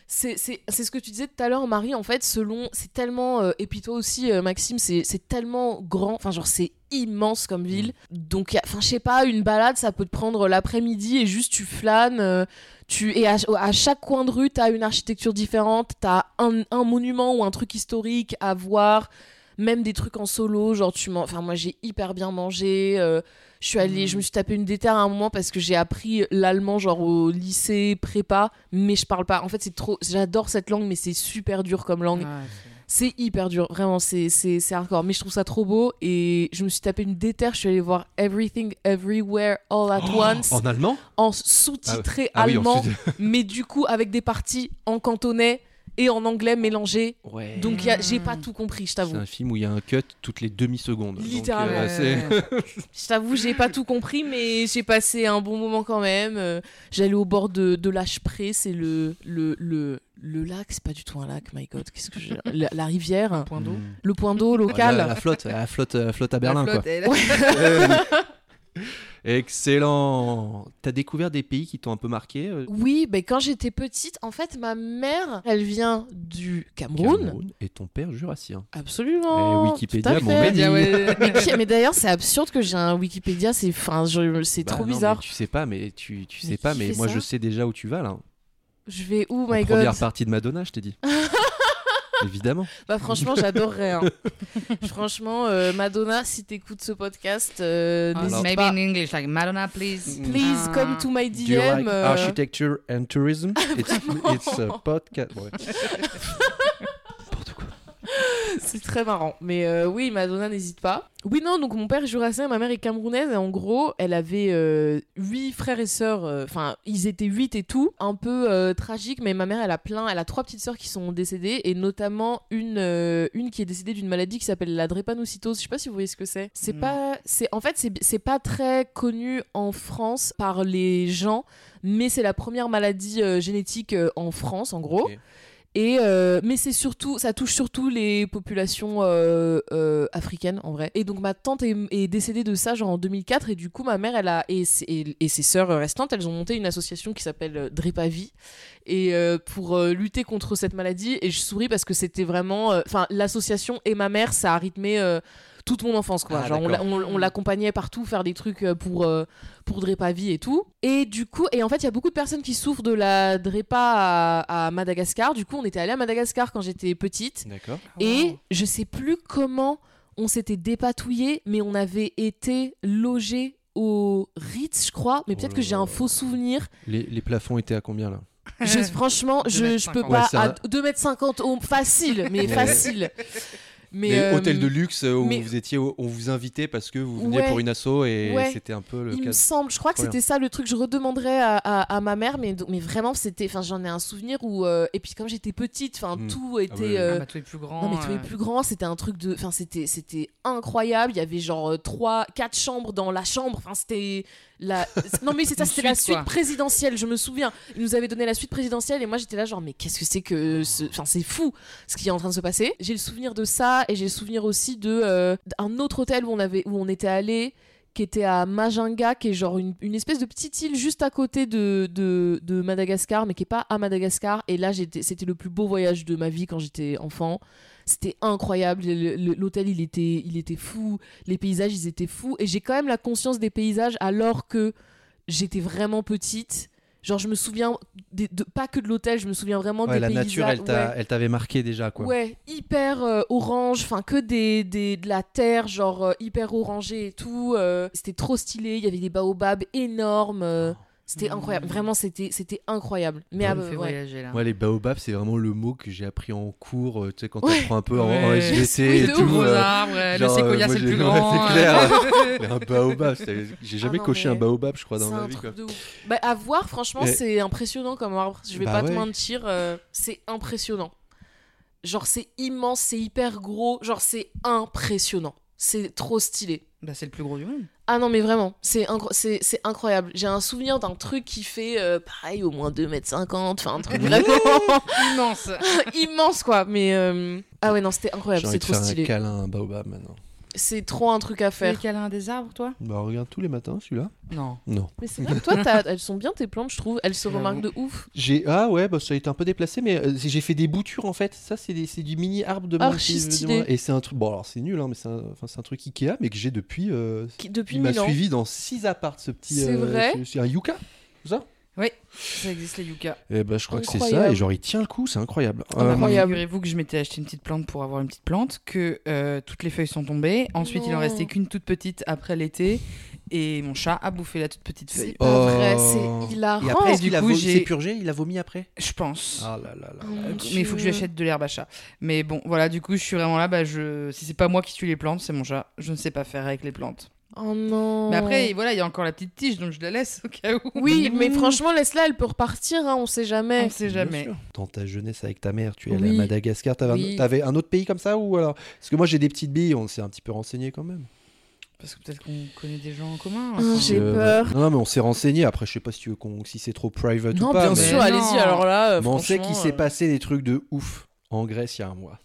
c'est ce que tu disais tout à l'heure, Marie. En fait, selon. C'est tellement. euh, et puis toi aussi, euh, Maxime, c'est tellement grand. Enfin, genre, c'est immense comme ville. Donc, enfin, je sais pas, une balade, ça peut te prendre l'après-midi et juste tu flânes. euh, tu, et à, à chaque coin de rue, t'as une architecture différente. T'as un, un monument ou un truc historique à voir. Même des trucs en solo, genre tu Enfin, moi j'ai hyper bien mangé. Je suis allée, je me suis tapé une déterre à un moment parce que j'ai appris l'allemand genre au lycée prépa, mais je parle pas. En fait, c'est trop. J'adore cette langue, mais c'est super dur comme langue. Ouais, C'est hyper dur, vraiment, c'est c'est c'est hardcore. Mais je trouve ça trop beau et je me suis tapé une déterre. Je suis allée voir Everything Everywhere All at Once En allemand? En sous-titré Ah oui, en allemand, mais du coup avec des parties en cantonais et en anglais mélangées. Ouais. Donc a- j'ai pas tout compris, je c'est t'avoue. un film où il y a un cut toutes les demi-secondes. Littéralement. euh, c'est- Ouais. Je t'avoue, j'ai pas tout compris, mais j'ai passé un bon moment quand même. Euh, J'allais au bord de, de l'Achepré, c'est le, le, le, le lac, c'est pas du tout un lac, my god, qu'est-ce que j'ai. La, la rivière, Point d'eau. le point d'eau local. La, la flotte, la flotte, la flotte à Berlin, La quoi. flotte, elle- Euh, Excellent. T'as découvert des pays qui t'ont un peu marqué euh, Oui, ben quand j'étais petite, en fait, ma mère, elle vient du Cameroun. Cameroun et ton père jurassien. Absolument. Eh, Wikipédia, mon ouais. Mais, mais d'ailleurs, c'est absurde que j'ai un Wikipédia, c'est enfin, c'est Bah trop non, mais bizarre. Tu sais pas, mais tu, tu Mais sais pas, mais moi je sais déjà où tu vas là. Je vais où, En my première god partie de Madonna, je t'ai dit. Évidemment. Bah franchement, j'adorerais. hein. franchement, euh, Madonna, si t'écoutes ce podcast, euh, Alors- n'hésite Maybe pas. in English, like Madonna, please. Please Ah. come to my Do you like DM. euh, architecture and tourism? It's, it's a podcast. Ouais. C'est très marrant. Mais euh, oui, Madonna, n'hésite pas. Oui, non, donc mon père est jurassien, ma mère est camerounaise. Et en gros, elle avait euh, huit frères et sœurs. euh, Enfin, ils étaient huit et tout. Un peu euh, tragique, mais ma mère, elle a plein. Elle a trois petites sœurs qui sont décédées. Et notamment une, euh, une qui est décédée d'une maladie qui s'appelle la drépanocytose. Je sais pas si vous voyez ce que c'est. C'est Non. pas. c'est En fait, c'est c'est pas très connu en France par les gens. Mais c'est la première maladie euh, génétique euh, en France, en gros. Euh, mais c'est surtout, ça touche surtout les populations euh, euh, africaines en vrai. Et donc ma tante est, décédée de ça genre en 2004 et du coup ma mère elle a et, ses- sœurs restantes elles ont monté une association qui s'appelle Drépavie et pour lutter contre cette maladie. Et je souris parce que c'était vraiment, enfin l'association et ma mère ça a rythmé toute mon enfance quoi. Ah, genre on l'accompagnait partout faire des trucs euh, pour euh, pour et tout. Et du coup, et en fait, il y a beaucoup de personnes qui souffrent de la Drépa à, à Madagascar. Du coup, on était allé à Madagascar quand j'étais petite. D'accord. Et je sais plus comment on s'était dépatouillé, mais on avait été logé au Ritz, je crois, mais Oh peut-être là que j'ai un faux souvenir. Les, les plafonds étaient à combien là Je, franchement, je, je peux 2m50. pas. Ouais, à un- 2m50 au- facile, mais facile. Mais, euh, hôtels de luxe euh, où mais- vous étiez, on vous invitait parce que vous veniez Ouais. pour une asso et Ouais. c'était un peu le Il me cas. semble, je crois que c'était ça le truc. Je redemanderais à, à- à ma mère, mais, mais vraiment, c'était. Enfin, j'en ai un souvenir où. euh, et puis, comme j'étais petite, enfin, Mm. tout était. ouais, ouais. euh, Ah bah, tous les plus grands. non mais euh, plus grands, c'était un truc de, enfin c'était c'était incroyable. Il y avait genre trois, quatre chambres dans la chambre. Enfin c'était la, non mais c'est ça, c'était la suite, quoi. présidentielle. Je me souviens, ils nous avaient donné la suite présidentielle et moi j'étais là genre mais qu'est-ce que c'est que, ce... enfin c'est fou ce qui est en train de se passer. J'ai le souvenir de ça et j'ai le souvenir aussi de euh, d'un autre hôtel où on avait où on était allé qui était à Majinga, qui est genre une, une espèce de petite île juste à côté de, de, de Madagascar, mais qui est pas à Madagascar. Et là, c'était le plus beau voyage de ma vie quand j'étais enfant. C'était incroyable. Le- le- L'hôtel, il était, il était fou. Les paysages, ils étaient fous. Et j'ai quand même la conscience des paysages alors que j'étais vraiment petite. Genre, je me souviens de, pas que de l'hôtel, je me souviens vraiment Ouais, des la paysages. nature, elle Ouais. t'avait marqué déjà quoi. Ouais, hyper euh, orange, enfin que des, des- de la terre, genre euh, hyper orangé et tout. euh, c'était trop stylé, il y avait des baobabs énormes. euh, c'était incroyable, vraiment c'était c'était incroyable. Mais ah, bah, fait ouais. voyager là. Moi, les baobabs, c'est vraiment le mot que j'ai appris en cours, euh, tu sais, quand Ouais. t'apprends un peu en, en Ouais. SVT et tout. Gros euh, arbres, euh, le genre, séquoia euh, moi, c'est le plus ouais, grand. c'est euh. clair. Un baobab, j'ai jamais non, coché un baobab, je crois, dans ma vie. truc quoi. de ouf. Bah, à voir, franchement, c'est impressionnant comme arbre. Je vais Bah pas te ouais. mentir, euh, c'est impressionnant. Genre, c'est immense, c'est hyper gros. Genre, c'est impressionnant. C'est trop stylé. Bah, c'est le plus gros du monde. Ah non, mais vraiment, c'est incro- c'est c'est incroyable. J'ai un souvenir d'un truc qui fait, euh, pareil, au moins 2m50. Enfin, un truc vraiment Immense. immense, quoi. Mais. euh, Ah ouais, non, c'était incroyable. C'est trop faire un stylé. câlin à un baobab maintenant. C'est trop un truc à Tu faire. câlin des arbres, toi? Bah, regarde tous les matins celui-là. Non. Non. Mais c'est vrai que toi, t'as- elles sont bien tes plantes, je trouve. Elles se remarquent de ouf. J'ai ah ouais bah ça a été un peu déplacé mais euh, j'ai fait des boutures en fait ça c'est des- c'est du mini arbre de Archi stylé. moi. et c'est un truc bon alors c'est nul hein, mais c'est un, enfin, c'est un truc Ikea mais que j'ai depuis euh, Qui, depuis il m'a mille ans. suivi dans six apparts ce petit C'est euh, vrai c'est- c'est un yucca c'est ça Oui, ça existe les yucca. et bah je crois que c'est ça et genre il tient le coup c'est incroyable Ah bah, moi, Incroyable. Figurez-vous que je m'étais acheté une petite plante pour avoir une petite plante, que euh, toutes les feuilles sont tombées. Ensuite, il en restait qu'une toute petite après l'été. Et mon chat a bouffé la toute petite C'est feuille. pas Oh. vrai, c'est hilarant. et après du il a coup, j'ai- purgé il a vomi après? Je pense. ah là là là Oh là. mon Euh, mais il faut que je lui achète de l'herbe à chat. Mais bon, voilà, du coup, je suis vraiment là. Bah, je... Si c'est pas moi qui tue les plantes, c'est mon chat. Je ne sais pas faire avec les plantes. Oh non. Mais après, voilà, il y a encore la petite tige, donc je la laisse au cas où. Oui, mais franchement, laisse-la, elle peut repartir, hein, on sait jamais. on sait Bien jamais. sûr. Dans ta jeunesse avec ta mère, tu es allé Oui. à Madagascar. T'avais, Oui. un, t'avais un autre pays comme ça ou alors? Parce que moi j'ai des petites billes, on s'est un petit peu renseigné quand même. Parce que peut-être qu'on connaît des gens en commun. Ah, j'ai Euh, peur. Non, mais on s'est renseigné. Après, je sais pas si, tu veux qu'on- si c'est trop private Non, ou pas. bien mais... sûr, Mais allez-y. Alors là, euh, mais on sait qu'il s'est euh, passé des trucs de ouf en Grèce il y a un mois.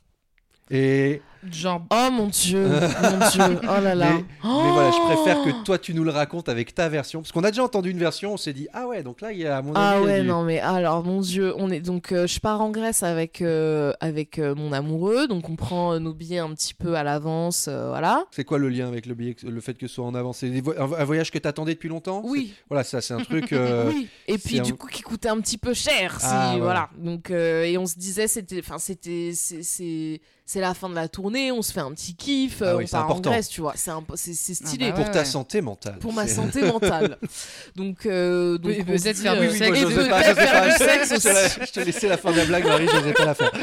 Et Genre, Oh mon dieu, mon dieu, oh là là. Mais- Mais voilà, je préfère que toi tu nous le racontes avec ta version. Parce qu'on a déjà entendu une version, on s'est dit, ah ouais, donc là, il y a à mon avis. Ah ouais, du- non mais alors mon dieu, on est donc euh, je pars en Grèce avec euh, avec euh, mon amoureux, donc on prend euh, nos billets un petit peu à l'avance, euh, voilà. C'est quoi le lien avec le, billet, le fait que ce soit en avance? C'est vo- un, voyage que t'attendais depuis longtemps? Oui. Voilà, ça, c'est un truc. euh, oui. Et puis du coup qui coûtait un petit peu cher, si Ah, voilà. voilà. Donc euh, et on se disait c'était enfin c'était c'est c'est c'est la fin de la tournée, on se fait un petit kiff, Ah euh, oui, on part en important. Grèce, tu vois, c'est c'est stylé. Ah bah Pour ouais, ta ouais. santé mentale. Pour ma santé mentale. Donc, euh, donc Oui, peut-être faire du euh, sexe. Du sexe Je te la- Je te laissais la fin de la blague, Marie, j'osais pas la faire.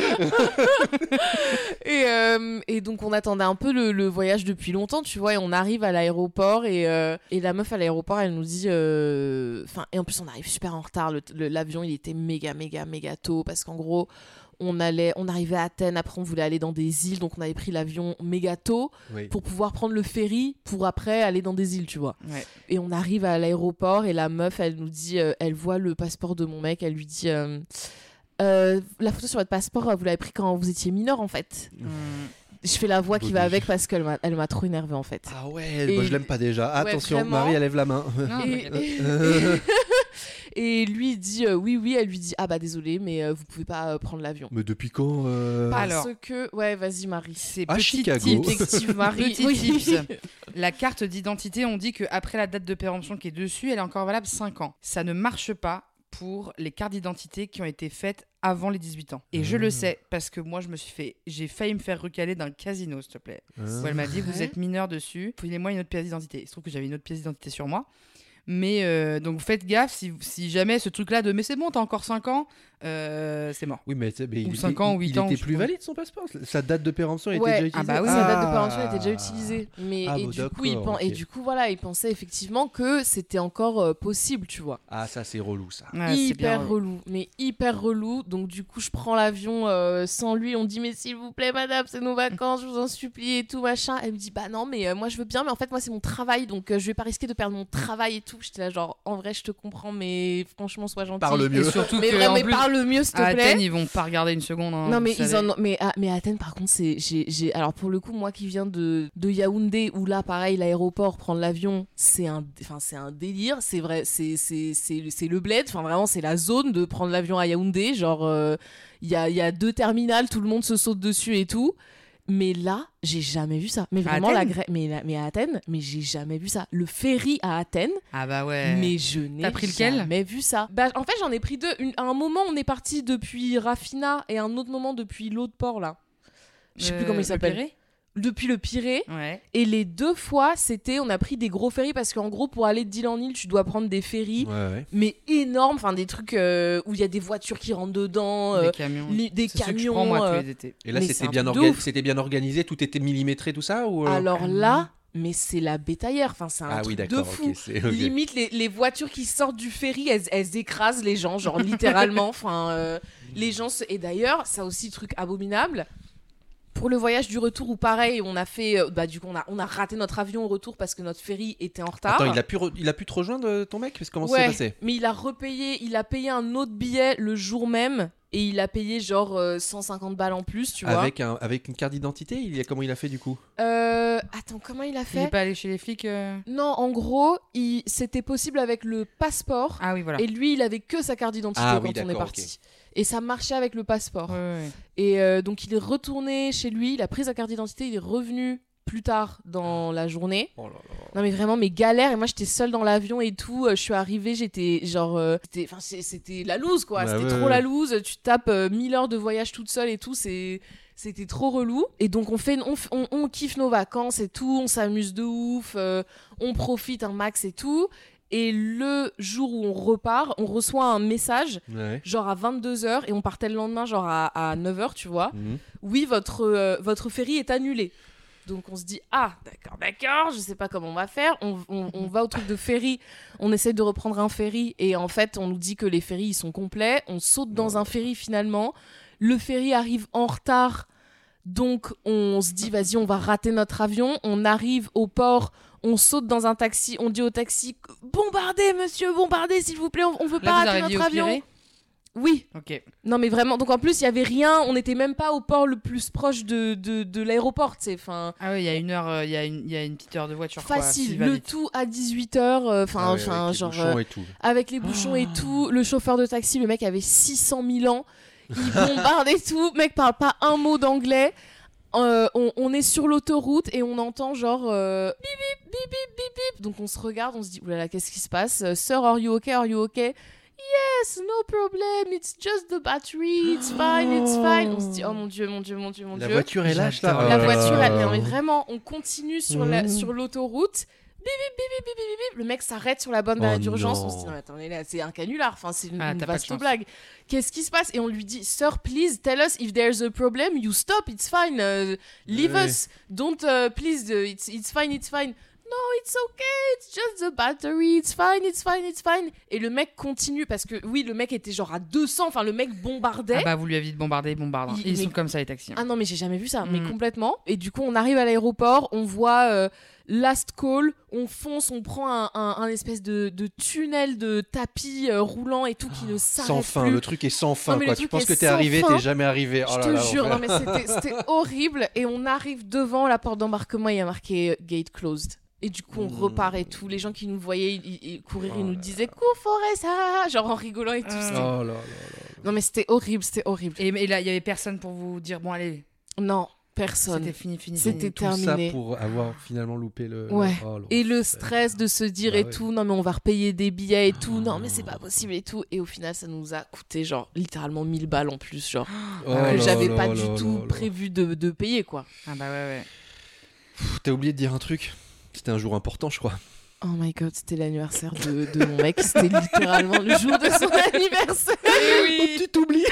Et, euh, et donc on attendait un peu le, le voyage depuis longtemps, tu vois, et on arrive à l'aéroport et, euh, et la meuf à l'aéroport, elle nous dit, euh, enfin, et en plus on arrive super en retard, l'avion il était méga méga méga tôt parce qu'en gros on allait, on arrivait à Athènes, après on voulait aller dans des îles, donc on avait pris l'avion méga tôt Oui. pour pouvoir prendre le ferry pour après aller dans des îles, tu vois. ouais. Et on arrive à l'aéroport et la meuf, elle nous dit, euh, elle voit le passeport de mon mec, elle lui dit, euh, Euh, la photo sur votre passeport, vous l'avez pris quand vous étiez mineur en fait. Hum, Je fais la voix qui va avec parce qu'elle m'a, elle m'a trop énervée en fait. Ah ouais, Et- moi, je l'aime pas déjà. Attention. Marie, elle lève la main. non, Et. et lui il dit euh, oui oui, elle lui dit ah bah désolé mais euh, vous pouvez pas euh, prendre l'avion. Mais depuis quand euh, Parce Alors. que ouais vas-y Marie. C'est À petit Chicago. tips. Détective Marie. Petit Oui. tips. La carte d'identité, on dit qu'après la date de péremption qui est dessus, elle est encore valable 5 ans. Ça ne marche pas pour les cartes d'identité qui ont été faites avant les 18 ans. Et je le sais parce que moi, je me suis fait. J'ai failli me faire recaler d'un casino, s'il te plaît. Où elle m'a dit Vous êtes mineur dessus, filez-moi une autre pièce d'identité. Il se trouve que j'avais une autre pièce d'identité sur moi. Mais euh, donc faites gaffe si, si jamais ce truc-là de mais c'est bon, t'as encore 5 ans, euh, c'est mort. Oui, mais, tu sais, mais Ou il, cinq était- ans, ou il huit ans, était je plus valide son passeport. Sa date de péremption était Ouais. déjà Ah utilisée. bah oui. Sa date de Ah. péremption était déjà utilisée. Mais, Ah et, bon, du coup, il d'accord, pen- et ok. du coup, voilà, il pensait effectivement que c'était encore euh, possible, tu vois. Ah, ça, c'est relou, ça. Ouais, hyper relou, mais hyper relou. Donc du coup, je prends l'avion euh, sans lui. On dit mais s'il vous plaît, madame, c'est nos vacances, je vous en supplie et tout machin. Elle me dit bah non, mais euh, moi je veux bien, mais en fait moi c'est mon travail, donc euh, je vais pas risquer de perdre mon travail et tout. J'étais là genre en vrai je te comprends, mais franchement sois gentil. Parle Et mieux. surtout Mais que, en mais plus, parle mieux s'il te à plaît. Athènes, ils vont pas regarder une seconde. hein, Non vous mais ils savez. en ont- mais à, mais à Athènes par contre c'est j'ai j'ai alors pour le coup moi qui viens de, de Yaoundé où là pareil l'aéroport prendre l'avion c'est un enfin c'est un délire c'est vrai c'est c'est c'est c'est le bled enfin vraiment c'est la zone de prendre l'avion à Yaoundé genre euh, il y a il y a deux terminales tout le monde se saute dessus et tout mais là j'ai jamais vu ça mais À vraiment la Grèce mais la- mais à Athènes mais j'ai jamais vu ça le ferry à Athènes Ah bah ouais. mais je n'ai T'as pris lequel jamais vu ça. Bah, en fait, j'en ai pris deux. Une- à un moment, on est parti depuis Raffina et un autre moment depuis l'autre port là. Je sais plus Euh, comment il le s'appelle. Depuis le Pirée. Ouais. Et les deux fois, c'était, on a pris des gros ferries parce qu'en gros, pour aller d'île en île, tu dois prendre des ferries, Ouais, ouais. mais énormes, enfin des trucs euh, où il y a des voitures qui rentrent dedans, euh, des camions. li- des que je camions. prends, moi, euh, tous les étés. Et là, c'était bien, orga- c'était organisé, tout était millimétré, tout ça ou, euh Alors Ah là, mais c'est la bétaillère. Enfin, c'est un Ah oui, truc de fou. Limite, les, les voitures qui sortent du ferry, elles, elles écrasent les gens, genre littéralement. Enfin, euh, les gens. se- Et d'ailleurs, ça aussi, truc abominable. Pour le voyage du retour, où pareil, on a fait. euh, Bah, du coup, on a, on a raté notre avion au retour parce que notre ferry était en retard. Attends, il a, pu re- il a pu te rejoindre, euh, ton mec? Parce que Comment ça Ouais, s'est passé? mais il a repayé, il a payé un autre billet le jour même et il a payé genre euh, 150 balles en plus, tu vois. avec, un, avec une carte d'identité il a, Comment il a fait du coup? Euh, attends, comment il a Il est fait? pas allé chez les flics euh? Non, en gros, il... c'était possible avec le passeport. Ah oui, voilà. Et lui, il avait que sa carte d'identité Ah quand oui, on est parti. Et ça marchait avec le passeport. Ouais, ouais, ouais. Et euh, donc il est retourné chez lui, il a pris sa carte d'identité, il est revenu plus tard dans la journée. Oh là là. Non mais vraiment mes galères et moi j'étais seule dans l'avion et tout. Euh, je suis arrivée, j'étais genre, euh, c'était, enfin c'est- c'était la loose quoi. Bah c'était ouais, trop ouais. la loose. Tu tapes euh, 1000 heures de voyage toute seule et tout. C'est c'était trop relou. Et donc on fait, on, f- on, on kiffe nos vacances et tout. On s'amuse de ouf. euh, on profite un max et tout. Et le jour où on repart, on reçoit un message Ouais. genre à 22h et on partait le lendemain genre à, 9h tu vois. Mhm. oui votre euh, votre ferry est annulé. Donc on se dit ah d'accord d'accord je sais pas comment on va faire. On, on- on va au truc de ferry. On essaie de reprendre un ferry. Et en fait on nous dit que les ferries ils sont complets. On saute dans un ferry finalement. Le ferry arrive en retard. Donc on se dit vas-y on va rater notre avion. On arrive au port on saute dans un taxi on dit au taxi bombardez monsieur bombardez s'il vous plaît on, on veut pas rater notre avion oui Ok. non mais vraiment, donc en plus il y avait rien, on n'était même pas au port le plus proche de, de, de l'aéroport, sais, enfin Ah oui, il y a une heure, euh, il y, a une- il y a une petite heure de voiture. quoi, facile, va le tout à 18h, enfin Ah ouais, enfin avec les genre bouchons euh, et tout. avec les bouchons et tout, le chauffeur de taxi, le mec avait 600 000 ans, il bombarde et tout, le mec parle pas un mot d'anglais. Euh, on, on est sur l'autoroute et on entend genre euh, bip bip bip bip bip bip. Donc on se regarde on se dit oulala qu'est-ce qui se passe? Euh, sir are you okay? Are you okay? Yes no problem. It's just the battery. It's fine it's fine. On se dit oh mon dieu mon dieu mon dieu mon La dieu. voiture est lâche là. La voiture, là. elle, non, mais vraiment, on continue sur la- Mmh. sur l'autoroute. Bip, bip, bip, bip, bip, bip, bip. Le mec s'arrête sur la bonne Oh d'urgence. On se dit, non, mais attendez, là, c'est un canular. Enfin, c'est une, Ah, une vaste blague. Qu'est-ce qui se passe? Et on lui dit, Sir, please tell us if there's a problem. You stop, it's fine. Uh, leave Ouais. us. Don't, uh, please, uh, it's, it's fine, it's fine. No, it's okay, it's just the battery, it's fine, it's fine, it's fine. Et le mec continue parce que, oui, le mec était genre à 200, enfin, le mec bombardait. Ah bah vous lui avez dit de bombarder, il bombarde. Il- Ils mais- sont comme ça les taxis. hein. Ah non, mais j'ai jamais vu ça, mais Mm. complètement. Et du coup, on arrive à l'aéroport, on voit euh, Last Call, on fonce, on prend un, un- un espèce de, de tunnel de tapis euh, roulant et tout qui ne s'arrête Sans fin, plus. le truc est sans fin Non, quoi. Tu truc penses que t'es arrivé, t'es jamais arrivé. Oh Je là te là, jure, non mais c'était- horrible. Et on arrive devant la porte d'embarquement, il y a marqué euh, Gate Closed. Et du coup, on Mm. repart et tout. Les gens qui nous voyaient ils- ils- ils courir, Oh ils nous là disaient Cours, Forest, ah, ah genre en rigolant et tout. C'était- Oh là là là. Non, mais c'était horrible, c'était horrible. Et, et là, il y avait personne pour vous dire bon allez. Non, Personne. C'était fini, fini, C'était terminé. ça pour avoir finalement loupé le. Ouais. Oh, Et le stress de se dire Bah et ouais. tout, non mais on va repayer des billets et tout, non mais c'est pas possible et tout. Et au final, ça nous a coûté genre littéralement 1000 balles en plus, genre Oh que j'avais pas là du là tout là. prévu de, de payer quoi. Ah bah ouais, ouais. T'as oublié de dire un truc? C'était un jour important, je crois. Oh my god, c'était l'anniversaire de, de mon mec, c'était littéralement le jour de son anniversaire. Oh, tu t'oublies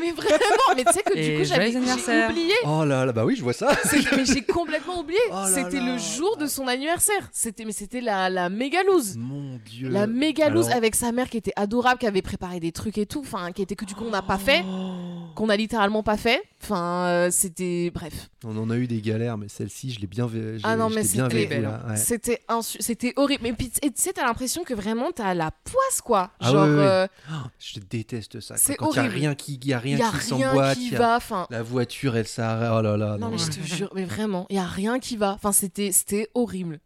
Mais vraiment, mais tu sais que du Et coup j'avais oublié. Oh là là, bah oui, je vois ça. Mais j'ai complètement oublié. Oh là c'était le jour de son anniversaire. C'était mais c'était la, la méga loose. Mon dieu. La méga loose Alors- avec sa mère qui était adorable, qui avait préparé des trucs et tout, enfin qui était que du coup on n'a pas fait, Oh. qu'on a littéralement pas fait. Enfin euh, c'était bref. On en a eu des galères, mais celle-ci, je l'ai bien. Ah non, mais bien c'était- vécu, là, ouais. C'était insu- c'était horrible. Mais puis et tu sais t'as l'impression que vraiment t'as la poisse quoi. Ah Genre oui, oui, oui. euh, Oh, je déteste ça. C'est Quand il y a horrible. rien qui, y a rien y a qui rien s'emboîte, qui il y a- va. La voiture, elle s'arrête. Oh là là. non non, mais je te jure, mais vraiment il y a rien qui va. Enfin c'était c'était horrible.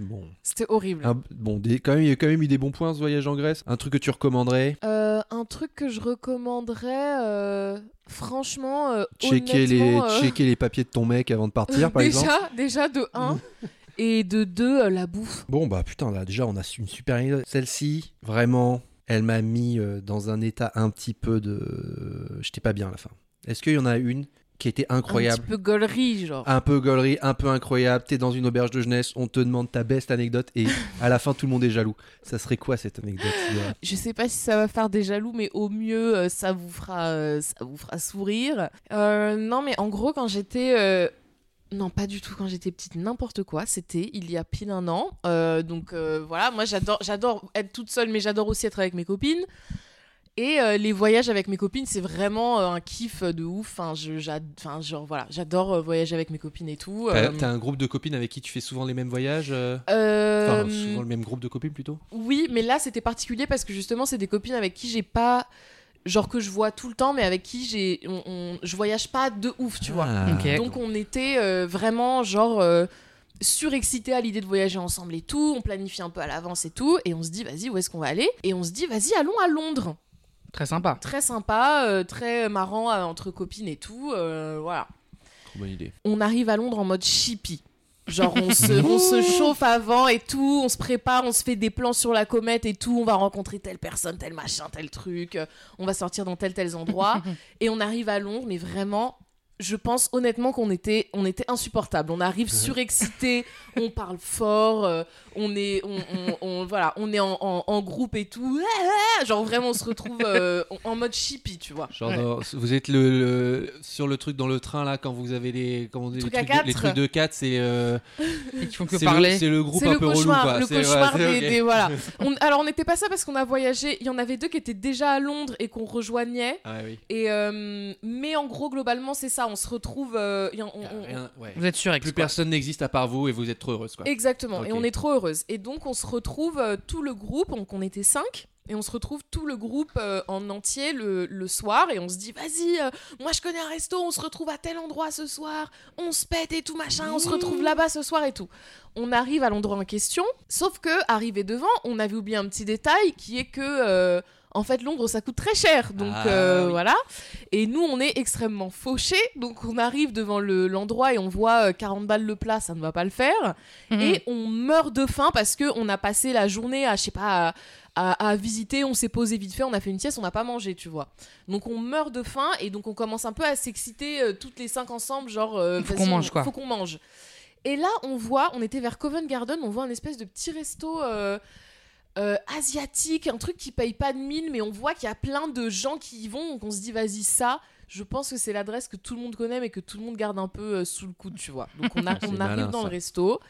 Bon, C'était horrible. Un- bon, des... quand même, il y a quand même eu des bons points ce voyage en Grèce. Un truc que tu recommanderais? Euh, un truc que je recommanderais, euh, franchement, euh, Checker les, checker les papiers de ton mec avant de partir, par déjà, exemple. déjà de 1 et de 2 la bouffe. Bon, bah putain, là, déjà, on a une super anecdote. Celle-ci, vraiment, elle m'a mis euh, dans un état un petit peu de. J'étais pas bien à la fin. Est-ce qu'il y en a une qui était Un incroyable petit peu gaulerie, genre. un peu gaulerie, un peu incroyable, t'es dans une auberge de jeunesse, on te demande ta best anecdote et à la fin tout le monde est jaloux. Ça serait quoi cette anecdote Je sais pas si ça va faire des jaloux, mais au mieux, euh, ça vous fera, euh, ça vous fera sourire. Euh, non, mais en gros, quand j'étais. euh, Non, pas du tout. Quand j'étais petite, n'importe quoi. C'était il y a pile un an. Euh, donc euh, voilà, moi j'adore, j'adore être toute seule, mais j'adore aussi être avec mes copines. Et euh, les voyages avec mes copines, c'est vraiment un kiff de ouf. Enfin, je, j'ad- enfin, genre voilà, j'adore voyager avec mes copines et tout. T'as t'as un groupe de copines avec qui tu fais souvent les mêmes voyages Enfin, souvent le même groupe de copines plutôt? Oui, mais là c'était particulier parce que justement c'est des copines avec qui j'ai pas genre que je vois tout le temps, mais avec qui j'ai on, on- je voyage pas de ouf, tu vois. Ah. Donc on était euh, vraiment genre euh, surexcités à l'idée de voyager ensemble et tout. On planifie un peu à l'avance et tout, et on se dit vas-y où est-ce qu'on va aller? Et on se dit vas-y allons à Londres. Très sympa. Très sympa, euh, très marrant euh, entre copines et tout. euh, voilà. Trop bonne idée. On arrive à Londres en mode chippy. Genre on se, on se chauffe avant et tout, on se prépare, on se fait des plans sur la comète et tout, on va rencontrer telle personne, tel machin, tel truc, euh, on va sortir dans tel tel endroit et on arrive à Londres mais vraiment je pense honnêtement qu'on était on était insupportable. On arrive surexcité, on parle fort, euh, on est on, on- on- voilà, on est en, en- en groupe et tout. Genre vraiment on se retrouve euh, en mode chippy, tu vois. Genre, Ouais. dans- vous êtes le, le- sur le truc dans le train là quand vous avez les, comment on dit, les, trucs, de, les quatre. trucs de 4 c'est euh, qui font que c'est parler. le, c'est le groupe C'est un le peu relou cauchemar, quoi. le ouais, cauchemar c'est- des, des- voilà. On- alors on n'était pas ça parce qu'on a voyagé. Il y en avait deux qui étaient déjà à Londres et qu'on rejoignait. Ah oui. Et euh, mais en gros globalement c'est ça. On se retrouve. euh, on- on- rien- ouais. Vous êtes sûr Plus personne n'existe à part vous et vous êtes trop heureuse quoi. Exactement. Et on est trop heureuse. Et donc on se retrouve euh, tout le groupe. Donc on était cinq. Et on se retrouve tout le groupe euh, en entier le, le soir et on se dit vas-y, euh, moi je connais un resto, on se retrouve à tel endroit ce soir, on se pète et tout machin, on se retrouve là-bas ce soir et tout. On arrive à l'endroit en question, sauf que arrivé devant, on avait oublié un petit détail qui est que euh, en fait Londres ça coûte très cher, donc Ah, euh, oui. voilà. Et nous on est extrêmement fauchés, donc on arrive devant le- l'endroit et on voit euh, 40 balles le plat, ça ne va pas le faire Mhm. et on meurt de faim parce que on a passé la journée à je sais pas à, à- à visiter on s'est posé vite fait on a fait une sieste on n'a pas mangé tu vois donc on meurt de faim et donc on commence un peu à s'exciter euh, toutes les cinq ensemble genre euh, Faut qu'on mange, on- quoi. faut qu'on mange et là on voit on était vers Covent Garden on voit un espèce de petit resto euh, euh, asiatique, un truc qui paye pas de mine, mais on voit qu'il y a plein de gens qui y vont, donc on se dit vas-y ça, je pense que c'est l'adresse que tout le monde connaît, mais que tout le monde garde un peu euh, sous le coude, tu vois. Donc on, a- malin, arrive dans ça. le resto,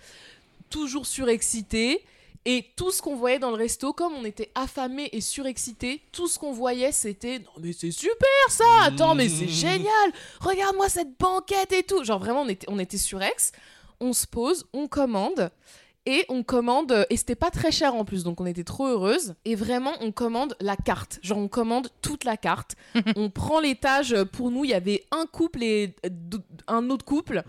toujours surexcité, et tout ce qu'on voyait dans le resto, comme on était affamé et surexcité, tout ce qu'on voyait c'était non mais c'est super ça, attends mais c'est génial, regarde-moi cette banquette et tout, genre vraiment on était, on était surex, on se pose, on commande. Et on commande, euh, et c'était pas très cher en plus, donc on était trop heureuse. Et vraiment, on commande la carte. Genre, on commande toute la carte. on prend l'étage. euh, Pour nous, il y avait un couple et euh, un autre couple.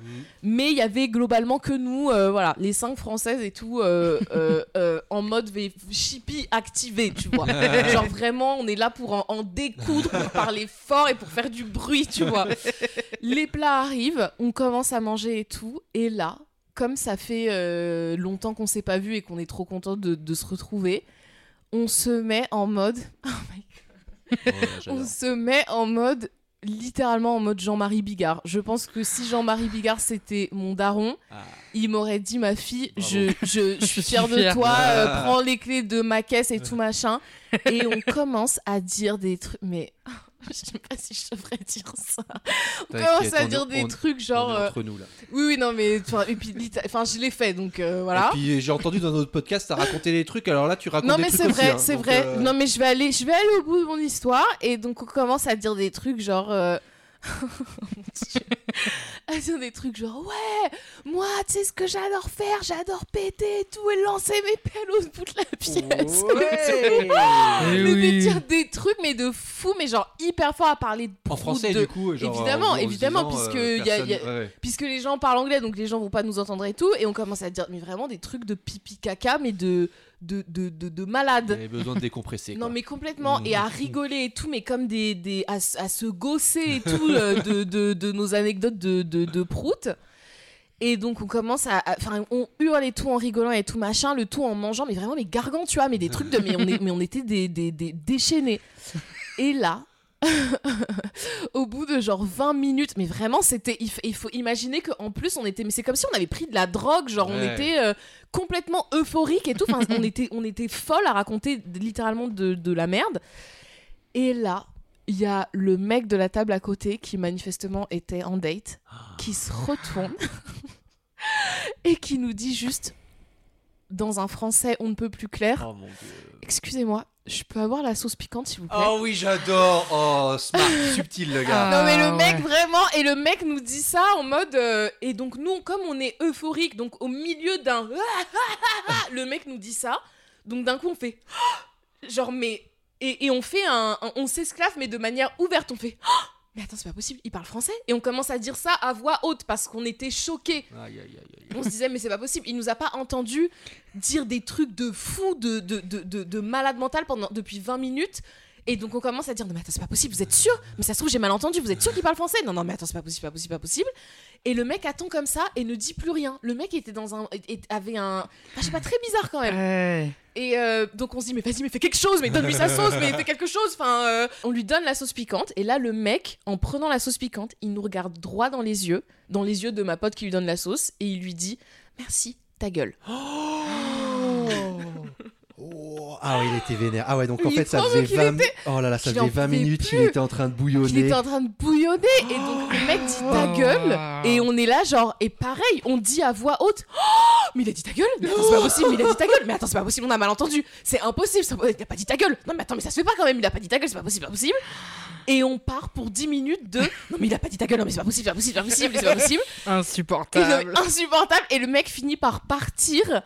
Mais il y avait globalement que nous, euh, voilà, les cinq françaises et tout, euh, euh, euh, en mode chippy activé, tu vois. Genre vraiment, on est là pour en, en découdre, pour parler fort et pour faire du bruit, tu vois. Les plats arrivent, on commence à manger et tout, et là, comme ça fait euh, longtemps qu'on s'est pas vu et qu'on est trop content de, de se retrouver, on se met en mode, Oh on se met en mode littéralement en mode Jean-Marie Bigard. Je pense que si Jean-Marie Bigard c'était mon daron, Ah. il m'aurait dit ma fille, je, je, je suis fière de fière. toi, euh, prends les clés de ma caisse et tout machin. Et on commence à dire des trucs, mais je sais pas si je devrais dire ça. On commence à dire des trucs genre, euh, entre nous là. oui oui non mais enfin, et puis enfin je l'ai fait donc euh, voilà. Et puis j'ai entendu dans notre podcast, t'as raconté les trucs. Alors là, tu racontes Non des mais trucs c'est aussi, vrai, hein. c'est vrai. euh, Non mais je vais aller, je vais aller au bout de mon histoire et donc on commence à dire des trucs genre, euh, Mon Dieu. à dire des trucs genre ouais, moi tu sais ce que j'adore faire, j'adore péter et tout et lancer mes pelles au bout de la pièce. Ouais. Eh Mais oui. dire des trucs mais de fou mais genre hyper fort à parler de En français, de- du coup, genre, Évidemment, évidemment, disant, puisque euh, y a- y a- personne- ouais, ouais. puisque les gens parlent anglais donc les gens vont pas nous entendre et tout et on commence à dire mais vraiment des trucs de pipi caca mais de de de de, de malade. Il avait besoin de décompresser. Non mais complètement Mm. et à rigoler et tout mais comme des, des à, se gosser et tout euh, de, de, de nos anecdotes de, de, de prout et donc on commence à enfin on hurle et tout en rigolant et tout machin le tout en mangeant mais vraiment mais gargantua mais des trucs de mais on est mais on était des, des, des déchaînés et là au bout de genre 20 minutes mais vraiment c'était il, faut imaginer qu'en plus on était mais c'est comme si on avait pris de la drogue genre on était euh, complètement euphorique et tout. Enfin on était on était folle à raconter littéralement de, de la merde. Et là il y a le mec de la table à côté qui manifestement était en date qui se retourne et qui nous dit juste dans un français on ne peut plus clair Oh excusez-moi je peux avoir la sauce piquante s'il vous plaît? Oh oui, j'adore. Oh, smart, subtil le gars. Non mais le Ah, mec ouais. vraiment et le mec nous dit ça en mode euh, et donc nous comme on est euphorique donc au milieu d'un le mec nous dit ça donc d'un coup on fait genre mais et, et on fait un, un- on s'esclave mais de manière ouverte on fait mais attends c'est pas possible il parle français. Et on commence à dire ça à voix haute parce qu'on était choqués. Aïe, aïe, aïe, aïe. on se disait mais c'est pas possible. Il nous a pas entendu dire des trucs de fou de, de, de, de, de malade mental pendant depuis 20 minutes. Et donc on commence à dire non mais attends c'est pas possible vous êtes sûr? Mais ça se trouve j'ai mal entendu vous êtes sûr qu'il parle français? Non non mais attends c'est pas possible pas possible pas possible. Et le mec attend comme ça et ne dit plus rien. Le mec était dans un avait un enfin, je sais pas très bizarre quand même. Ouais. Et euh, donc on se dit mais vas-y mais fais quelque chose, mais donne-lui sa sauce, mais fais quelque chose. Enfin, euh, on lui donne la sauce piquante et là le mec, en prenant la sauce piquante, il nous regarde droit dans les yeux, dans les yeux de ma pote qui lui donne la sauce et il lui dit merci ta gueule. Oh, ah oui, il était vénère. Ah ouais, donc en Il fait, ça faisait qu'il 20... Oh là là, ça faisait 20 pouvait minutes, il plus. était en train de Il bouillonner. était en train de bouillonner. Et donc le mec dit ta gueule. Et on est là genre et pareil on dit à voix haute Oh, mais il a dit ta gueule. Mais attends c'est pas possible mais il a dit ta gueule. Mais attends c'est pas possible on a mal entendu. C'est impossible ça- il a pas dit ta gueule. Non mais attends mais ça se fait pas quand même il a pas dit ta gueule c'est pas possible pas possible. Et on part pour 10 minutes de non mais il a pas dit ta gueule non mais c'est pas possible c'est pas possible c'est pas possible c'est pas possible. Et Insupportable. le- insupportable. Et le mec finit par partir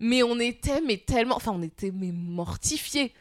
mais on était mais tellement enfin on était mais mortifiés.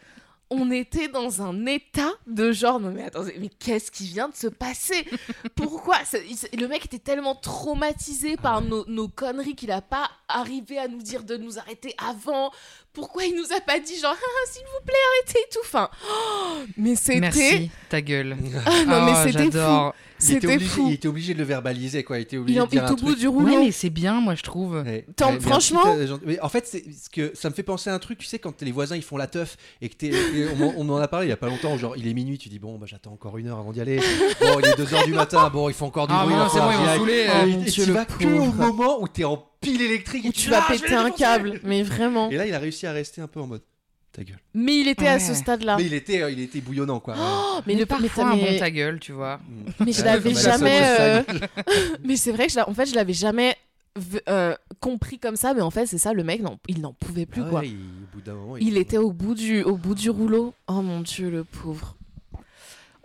On était dans un état de genre non mais attendez mais qu'est-ce qui vient de se passer? Pourquoi? Ça- il- le mec était tellement traumatisé par nos, nos conneries qu'il a pas arrivé à nous dire de nous arrêter avant pourquoi il nous a pas dit genre Ah, s'il vous plaît arrêtez et tout enfin oh, mais c'était Merci, ta gueule. ah non mais Oh, c'était fou. Il c'était obligé, fau il était obligé de le verbaliser, quoi. Il était obligé il en de dire est un au bout truc. du rouleau Ouais, mais c'est bien, moi, je trouve. Ouais. Tant- Ouais, franchement- euh, mais en fait, c'est ce que ça me fait penser à un truc, tu sais, quand les voisins ils font la teuf et que t'es, et on, en- on en a parlé il y a pas longtemps, genre il est minuit, tu dis bon, bah j'attends encore une heure avant d'y aller. Bon, il est 2 heures du matin, bon, il faut encore du Ah bruit. bon, il va c'est bon, ils vont saouler, Oh, Dieu, tu vas que au moment où t'es en pile électrique et où tu vas péter un câble. Mais vraiment. Et là, il a réussi à rester un peu en mode ta gueule. mais il était à ce Ouais. stade là Mais il était, euh, il était bouillonnant, quoi. Oh, mais, Mais le parfois, mais, un mais- bon ta gueule, tu vois. mais je l'avais jamais euh, mais c'est vrai que je en fait je l'avais jamais v- euh, compris comme ça mais en fait c'est ça le mec non, il n'en pouvait plus Ah quoi. il- au bout d'un moment, il était au bout du au bout du rouleau. Oh mon dieu le pauvre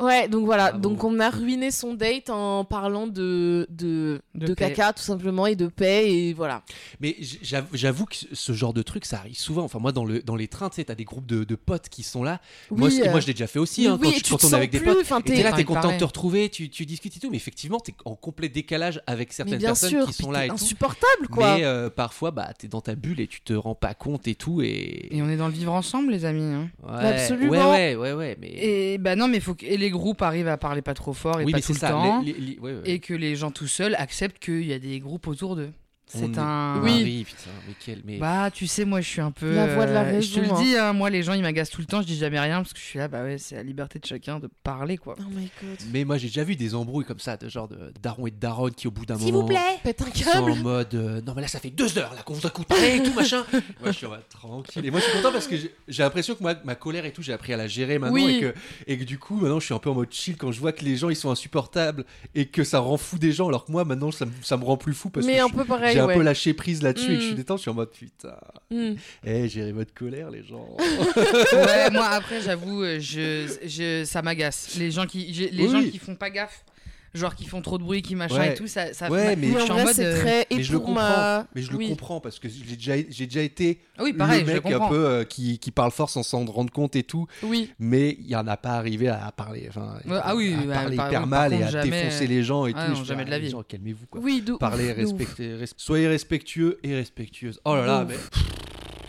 Ouais, donc voilà, Bravo. donc on a ruiné son date en parlant de, de, De caca tout simplement et de paix et voilà. Mais j'avoue que ce genre de truc, ça arrive souvent. Enfin, moi, dans, le, dans les trains, tu sais, t'as des groupes de, de potes qui sont là. moi, Oui, euh, moi, je l'ai déjà fait aussi. oui, hein, oui, quand tu- tu quand on est sens avec des plus, potes. enfin, Et t'es- là, Ah, t'es content de te retrouver, tu, tu discutes et tout. Mais effectivement, t'es en complet décalage avec certaines bien personnes sûr, qui sont là tout. insupportable quoi. Mais euh, parfois, bah, t'es dans ta bulle et tu te rends pas compte et tout. Et, Et on est dans le vivre ensemble, les amis. hein. Ouais, Absolument. Ouais, ouais, ouais, ouais. Mais... Et bah non, mais faut que les groupes arrivent à parler pas trop fort et oui, pas tout le ça. temps. les- les- les- ouais, ouais. Et que les gens tout seuls acceptent qu'il y a des groupes autour d'eux. C'est est- un. Oui. Marie, putain, mais quel. Mais... Bah, tu sais, moi, je suis un peu. La voix de la euh, Je te raison, le dis, hein, moi, les gens, ils m'agacent tout le temps. Je dis jamais rien parce que je suis là, bah ouais, c'est la liberté de chacun de parler, quoi. Oh my god. Mais moi j'ai déjà vu des embrouilles comme ça, de genre de daron et de daronne qui au bout d'un S'il moment vous plaît, pète un sont en câble. mode euh, non mais là ça fait deux heures là qu'on vous écoute parler et tout machin. moi je suis en mode tranquille et moi je suis content parce que j'ai- l'impression que moi ma colère et tout j'ai appris à la gérer maintenant Oui. et, que, et que du coup maintenant je suis un peu en mode chill quand je vois que les gens ils sont insupportables et que ça rend fou des gens alors que moi maintenant ça, me- ça me rend plus fou parce Mais que un je- peu pareil, j'ai un peu lâché prise là-dessus et que je suis Mm. détendu je suis en mode putain Hmm. eh gérez votre colère les gens. ouais, moi, après, j'avoue, euh, je, je, ça m'agace. Les gens qui, les Oui, gens qui font pas gaffe, genre qui font trop de bruit, qui machin Ouais. et tout, ça. ça Ouais, m'a- mais- Mais je en suis en mode. c'est euh, très. Et mais je le pour comprends ma. mais je le Oui. comprends parce que j'ai déjà j'ai déjà été Oui, pareil, le je mec un comprends. peu euh, qui, qui parle fort sans s'en rendre compte et tout Oui. mais il y en a pas arrivé à parler enfin ah oui, à bah, parler par- hyper mal et à jamais- défoncer les gens et Ah tout non, Je jamais de la les vie. calmez-vous quoi Oui, parlez respectez res- soyez respectueux et respectueuses oh là là mais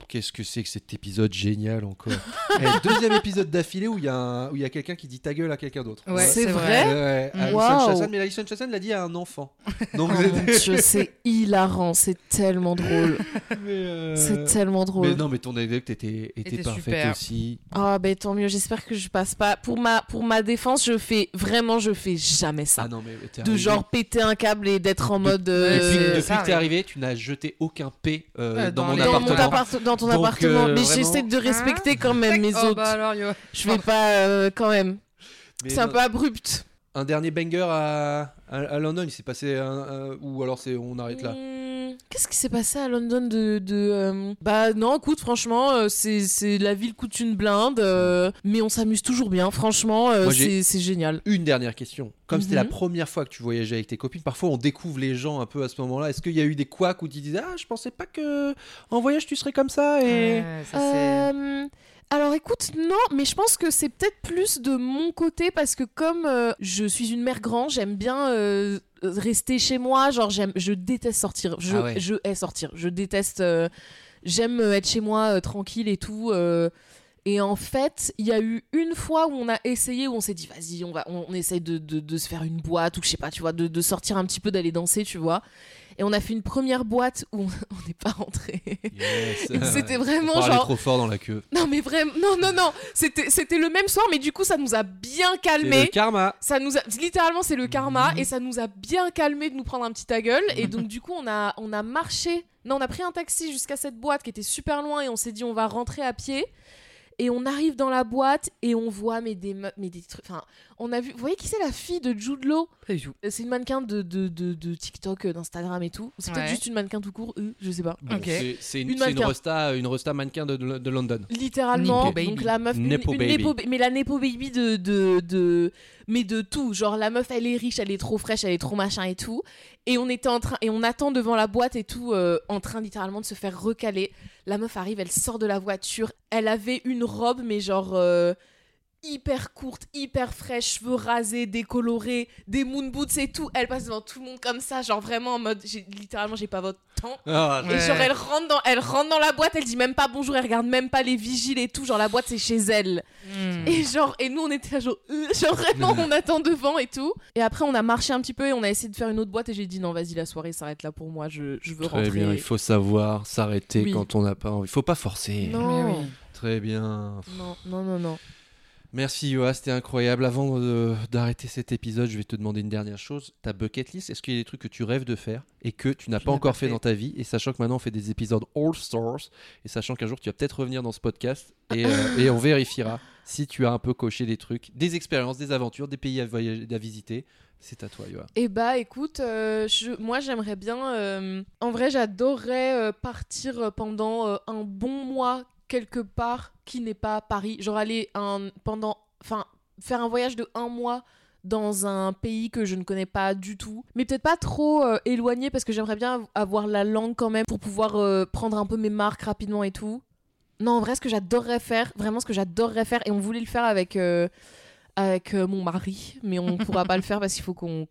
Qu'est-ce que c'est que cet épisode génial encore Eh, Deuxième épisode d'affilée où il y a, un- où il y a quelqu'un qui dit ta gueule à quelqu'un d'autre. Ouais, C'est vrai. Ouais, Waouh. Chassane, mais Alison l'a dit à un enfant. Donc, Oh c'est hilarant, c'est tellement drôle. euh, C'est tellement drôle. Mais non, mais ton anecdote était, était, Était parfaite super. aussi. Ah ben tant mieux, j'espère que je passe pas. Pour ma, pour ma défense, je fais vraiment, je fais jamais ça. Ah non, mais t'es de arrivé- genre péter un câble et d'être en De- mode. Depuis, euh, depuis ça que t'es arrivé, tu n'as jeté aucun P euh, Euh, dans, dans mon dans, appartement. mon appart- dans ton Donc, appartement. euh, mais vraiment- j'essaie de respecter quand même mes Oh, autres. bah alors, yo. Je vais pas euh, quand même. Mais C'est un non, peu abrupt. un dernier banger à, à, à London, il s'est passé un, un- ou alors c'est on arrête là. Qu'est-ce qui s'est passé à London de. de, euh, Bah non, écoute, franchement, euh, c'est c'est- la ville coûte une blinde, euh, mais on s'amuse toujours bien. Franchement, euh, c'est c'est génial. Une dernière question. Comme c'était Mhm. la première fois que tu voyageais avec tes copines, parfois on découvre les gens un peu à ce moment-là. Est-ce qu'il y a eu des couacs où tu disais ah je pensais pas que en voyage tu serais comme ça et Ouais, ça, c'est- Euh, alors écoute, non, mais je pense que c'est peut-être plus de mon côté parce que comme euh, je suis une mère grand, j'aime bien euh, rester chez moi. Genre, j'aime, je déteste sortir. Je, Ah ouais. je hais sortir. Je déteste. euh, j'aime euh, être chez moi euh, tranquille et tout. euh, et en fait, il y a eu une fois où on a essayé, où on s'est dit, vas-y, on va, on, on essaye de, de- de se faire une boîte ou je sais pas, tu vois, de, de sortir un petit peu, d'aller danser, tu vois. Et on a fait une première boîte où on n'est pas rentré. Yes. C'était vraiment genre- trop fort dans la queue. Non mais vraiment, non non non, c'était c'était le même soir, mais du coup ça nous a bien C'est le calmé. karma. Ça nous a littéralement c'est le karma Mhm. et ça nous a bien calmé de nous prendre un petit ta gueule et donc du coup on a on a marché, non on a pris un taxi jusqu'à cette boîte qui était super loin et on s'est dit on va rentrer à pied. Et on arrive dans la boîte et on voit mais des mais des trucs. Enfin, on a vu. Vous voyez qui c'est la fille de Jude Law? Pas du tout. Euh, C'est une mannequin de, de, de, de TikTok, euh, d'Instagram et tout. C'est peut-être juste une mannequin tout court, euh, je sais pas. Bon, Ok. c'est- une, Une c'est une mannequin. resta, une resta mannequin de, de, de London. Littéralement, baby. donc la meuf, une- Nepo une baby. nepo mais la nepo baby de, de, de, mais de tout. Genre la meuf, elle est riche, elle est trop fraîche, elle est trop machin et tout. Et on était en train, et on attend devant la boîte et tout, euh, en train littéralement de se faire recaler. La meuf arrive, elle sort de la voiture. Elle avait une robe, mais genre euh, hyper courte, hyper fraîche, cheveux rasés, décolorés, des moon boots et tout. Elle passe devant tout le monde comme ça, genre vraiment en mode, j'ai- littéralement, j'ai pas votre temps. Ah, Et Ouais. genre elle rentre dans elle rentre dans la boîte, elle dit même pas bonjour, elle regarde même pas les vigiles et tout, genre la boîte c'est chez elle. Hmm. Et genre et nous on était là, genre euh, genre vraiment on attend devant et tout. Et après on a marché un petit peu et on a essayé de faire une autre boîte et j'ai dit non, vas-y la soirée s'arrête là pour moi, je, je veux Très rentrer. bien, il faut savoir s'arrêter Oui. quand on n'a pas envie. Il faut pas forcer. Non. Oui. Très bien. Non, non non non. Merci Yoa, c'était incroyable. Avant d'arrêter cet épisode, je vais te demander une dernière chose. Ta bucket list, est-ce qu'il y a des trucs que tu rêves de faire et que tu n'as pas encore pas fait, fait. dans ta vie Et sachant que maintenant on fait des épisodes All Stars et sachant qu'un jour tu vas peut-être revenir dans ce podcast et, euh, et on vérifiera si tu as un peu coché des trucs, des expériences, des aventures, des pays à, voyager, à visiter. C'est à toi Yoa. Et bah écoute, euh, je, moi j'aimerais bien. euh, en vrai, j'adorerais euh, partir pendant euh, un bon mois quelque part qui n'est pas Paris. Genre aller un, pendant. Enfin, faire un voyage de un mois dans un pays que je ne connais pas du tout, mais peut-être pas trop euh, éloigné parce que j'aimerais bien avoir la langue quand même pour pouvoir euh, prendre un peu mes marques rapidement et tout. Non, en vrai, ce que j'adorerais faire, vraiment ce que j'adorerais faire, et on voulait le faire avec, euh, avec euh, mon mari, mais on pourra pas le faire parce qu'il faut qu'on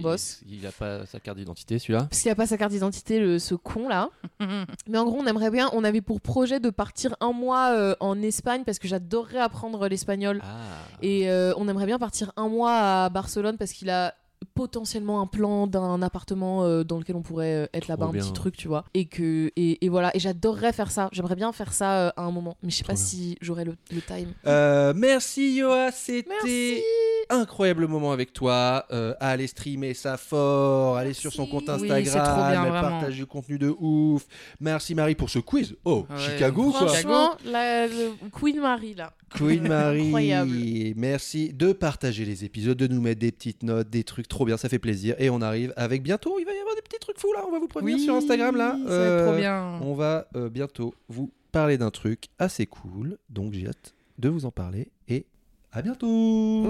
bosse. Il a pas sa carte d'identité, celui-là? Parce qu'il n'y a pas sa carte d'identité, ce con là. Mais en gros, on aimerait bien, on avait pour projet de partir un mois euh, en Espagne parce que j'adorerais apprendre l'espagnol. Ah. Et euh, on aimerait bien partir un mois à Barcelone parce qu'il a potentiellement un plan d'un appartement euh, dans lequel on pourrait euh, être là-bas, un bien. petit truc, tu vois. Et que et, et voilà, et j'adorerais faire ça. J'aimerais bien faire ça euh, à un moment, mais je sais pas bien. si j'aurai le, le time. Euh, merci Yoa, c'était incroyable moment avec toi. Euh, allez streamer ça fort, allez sur son compte. Oui, Instagram, c'est trop bien, elle vraiment. partage du contenu de ouf. Merci Marie pour ce quiz. Oh, Ouais. Chicago quoi. Franchement, la, le Queen Marie là. Queen Marie, Incroyable. merci de partager les épisodes, de nous mettre des petites notes, des trucs trop bien, ça fait plaisir. Et on arrive avec bientôt, il va y avoir des petits trucs fous là, on va vous prévenir sur Instagram là. Ça va être trop Euh, bien. On va euh, bientôt vous parler d'un truc assez cool, donc j'ai hâte de vous en parler et à bientôt.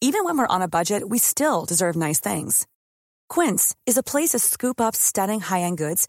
Even when we're on a budget, we still deserve nice things. Quince is a place to scoop up stunning high-end goods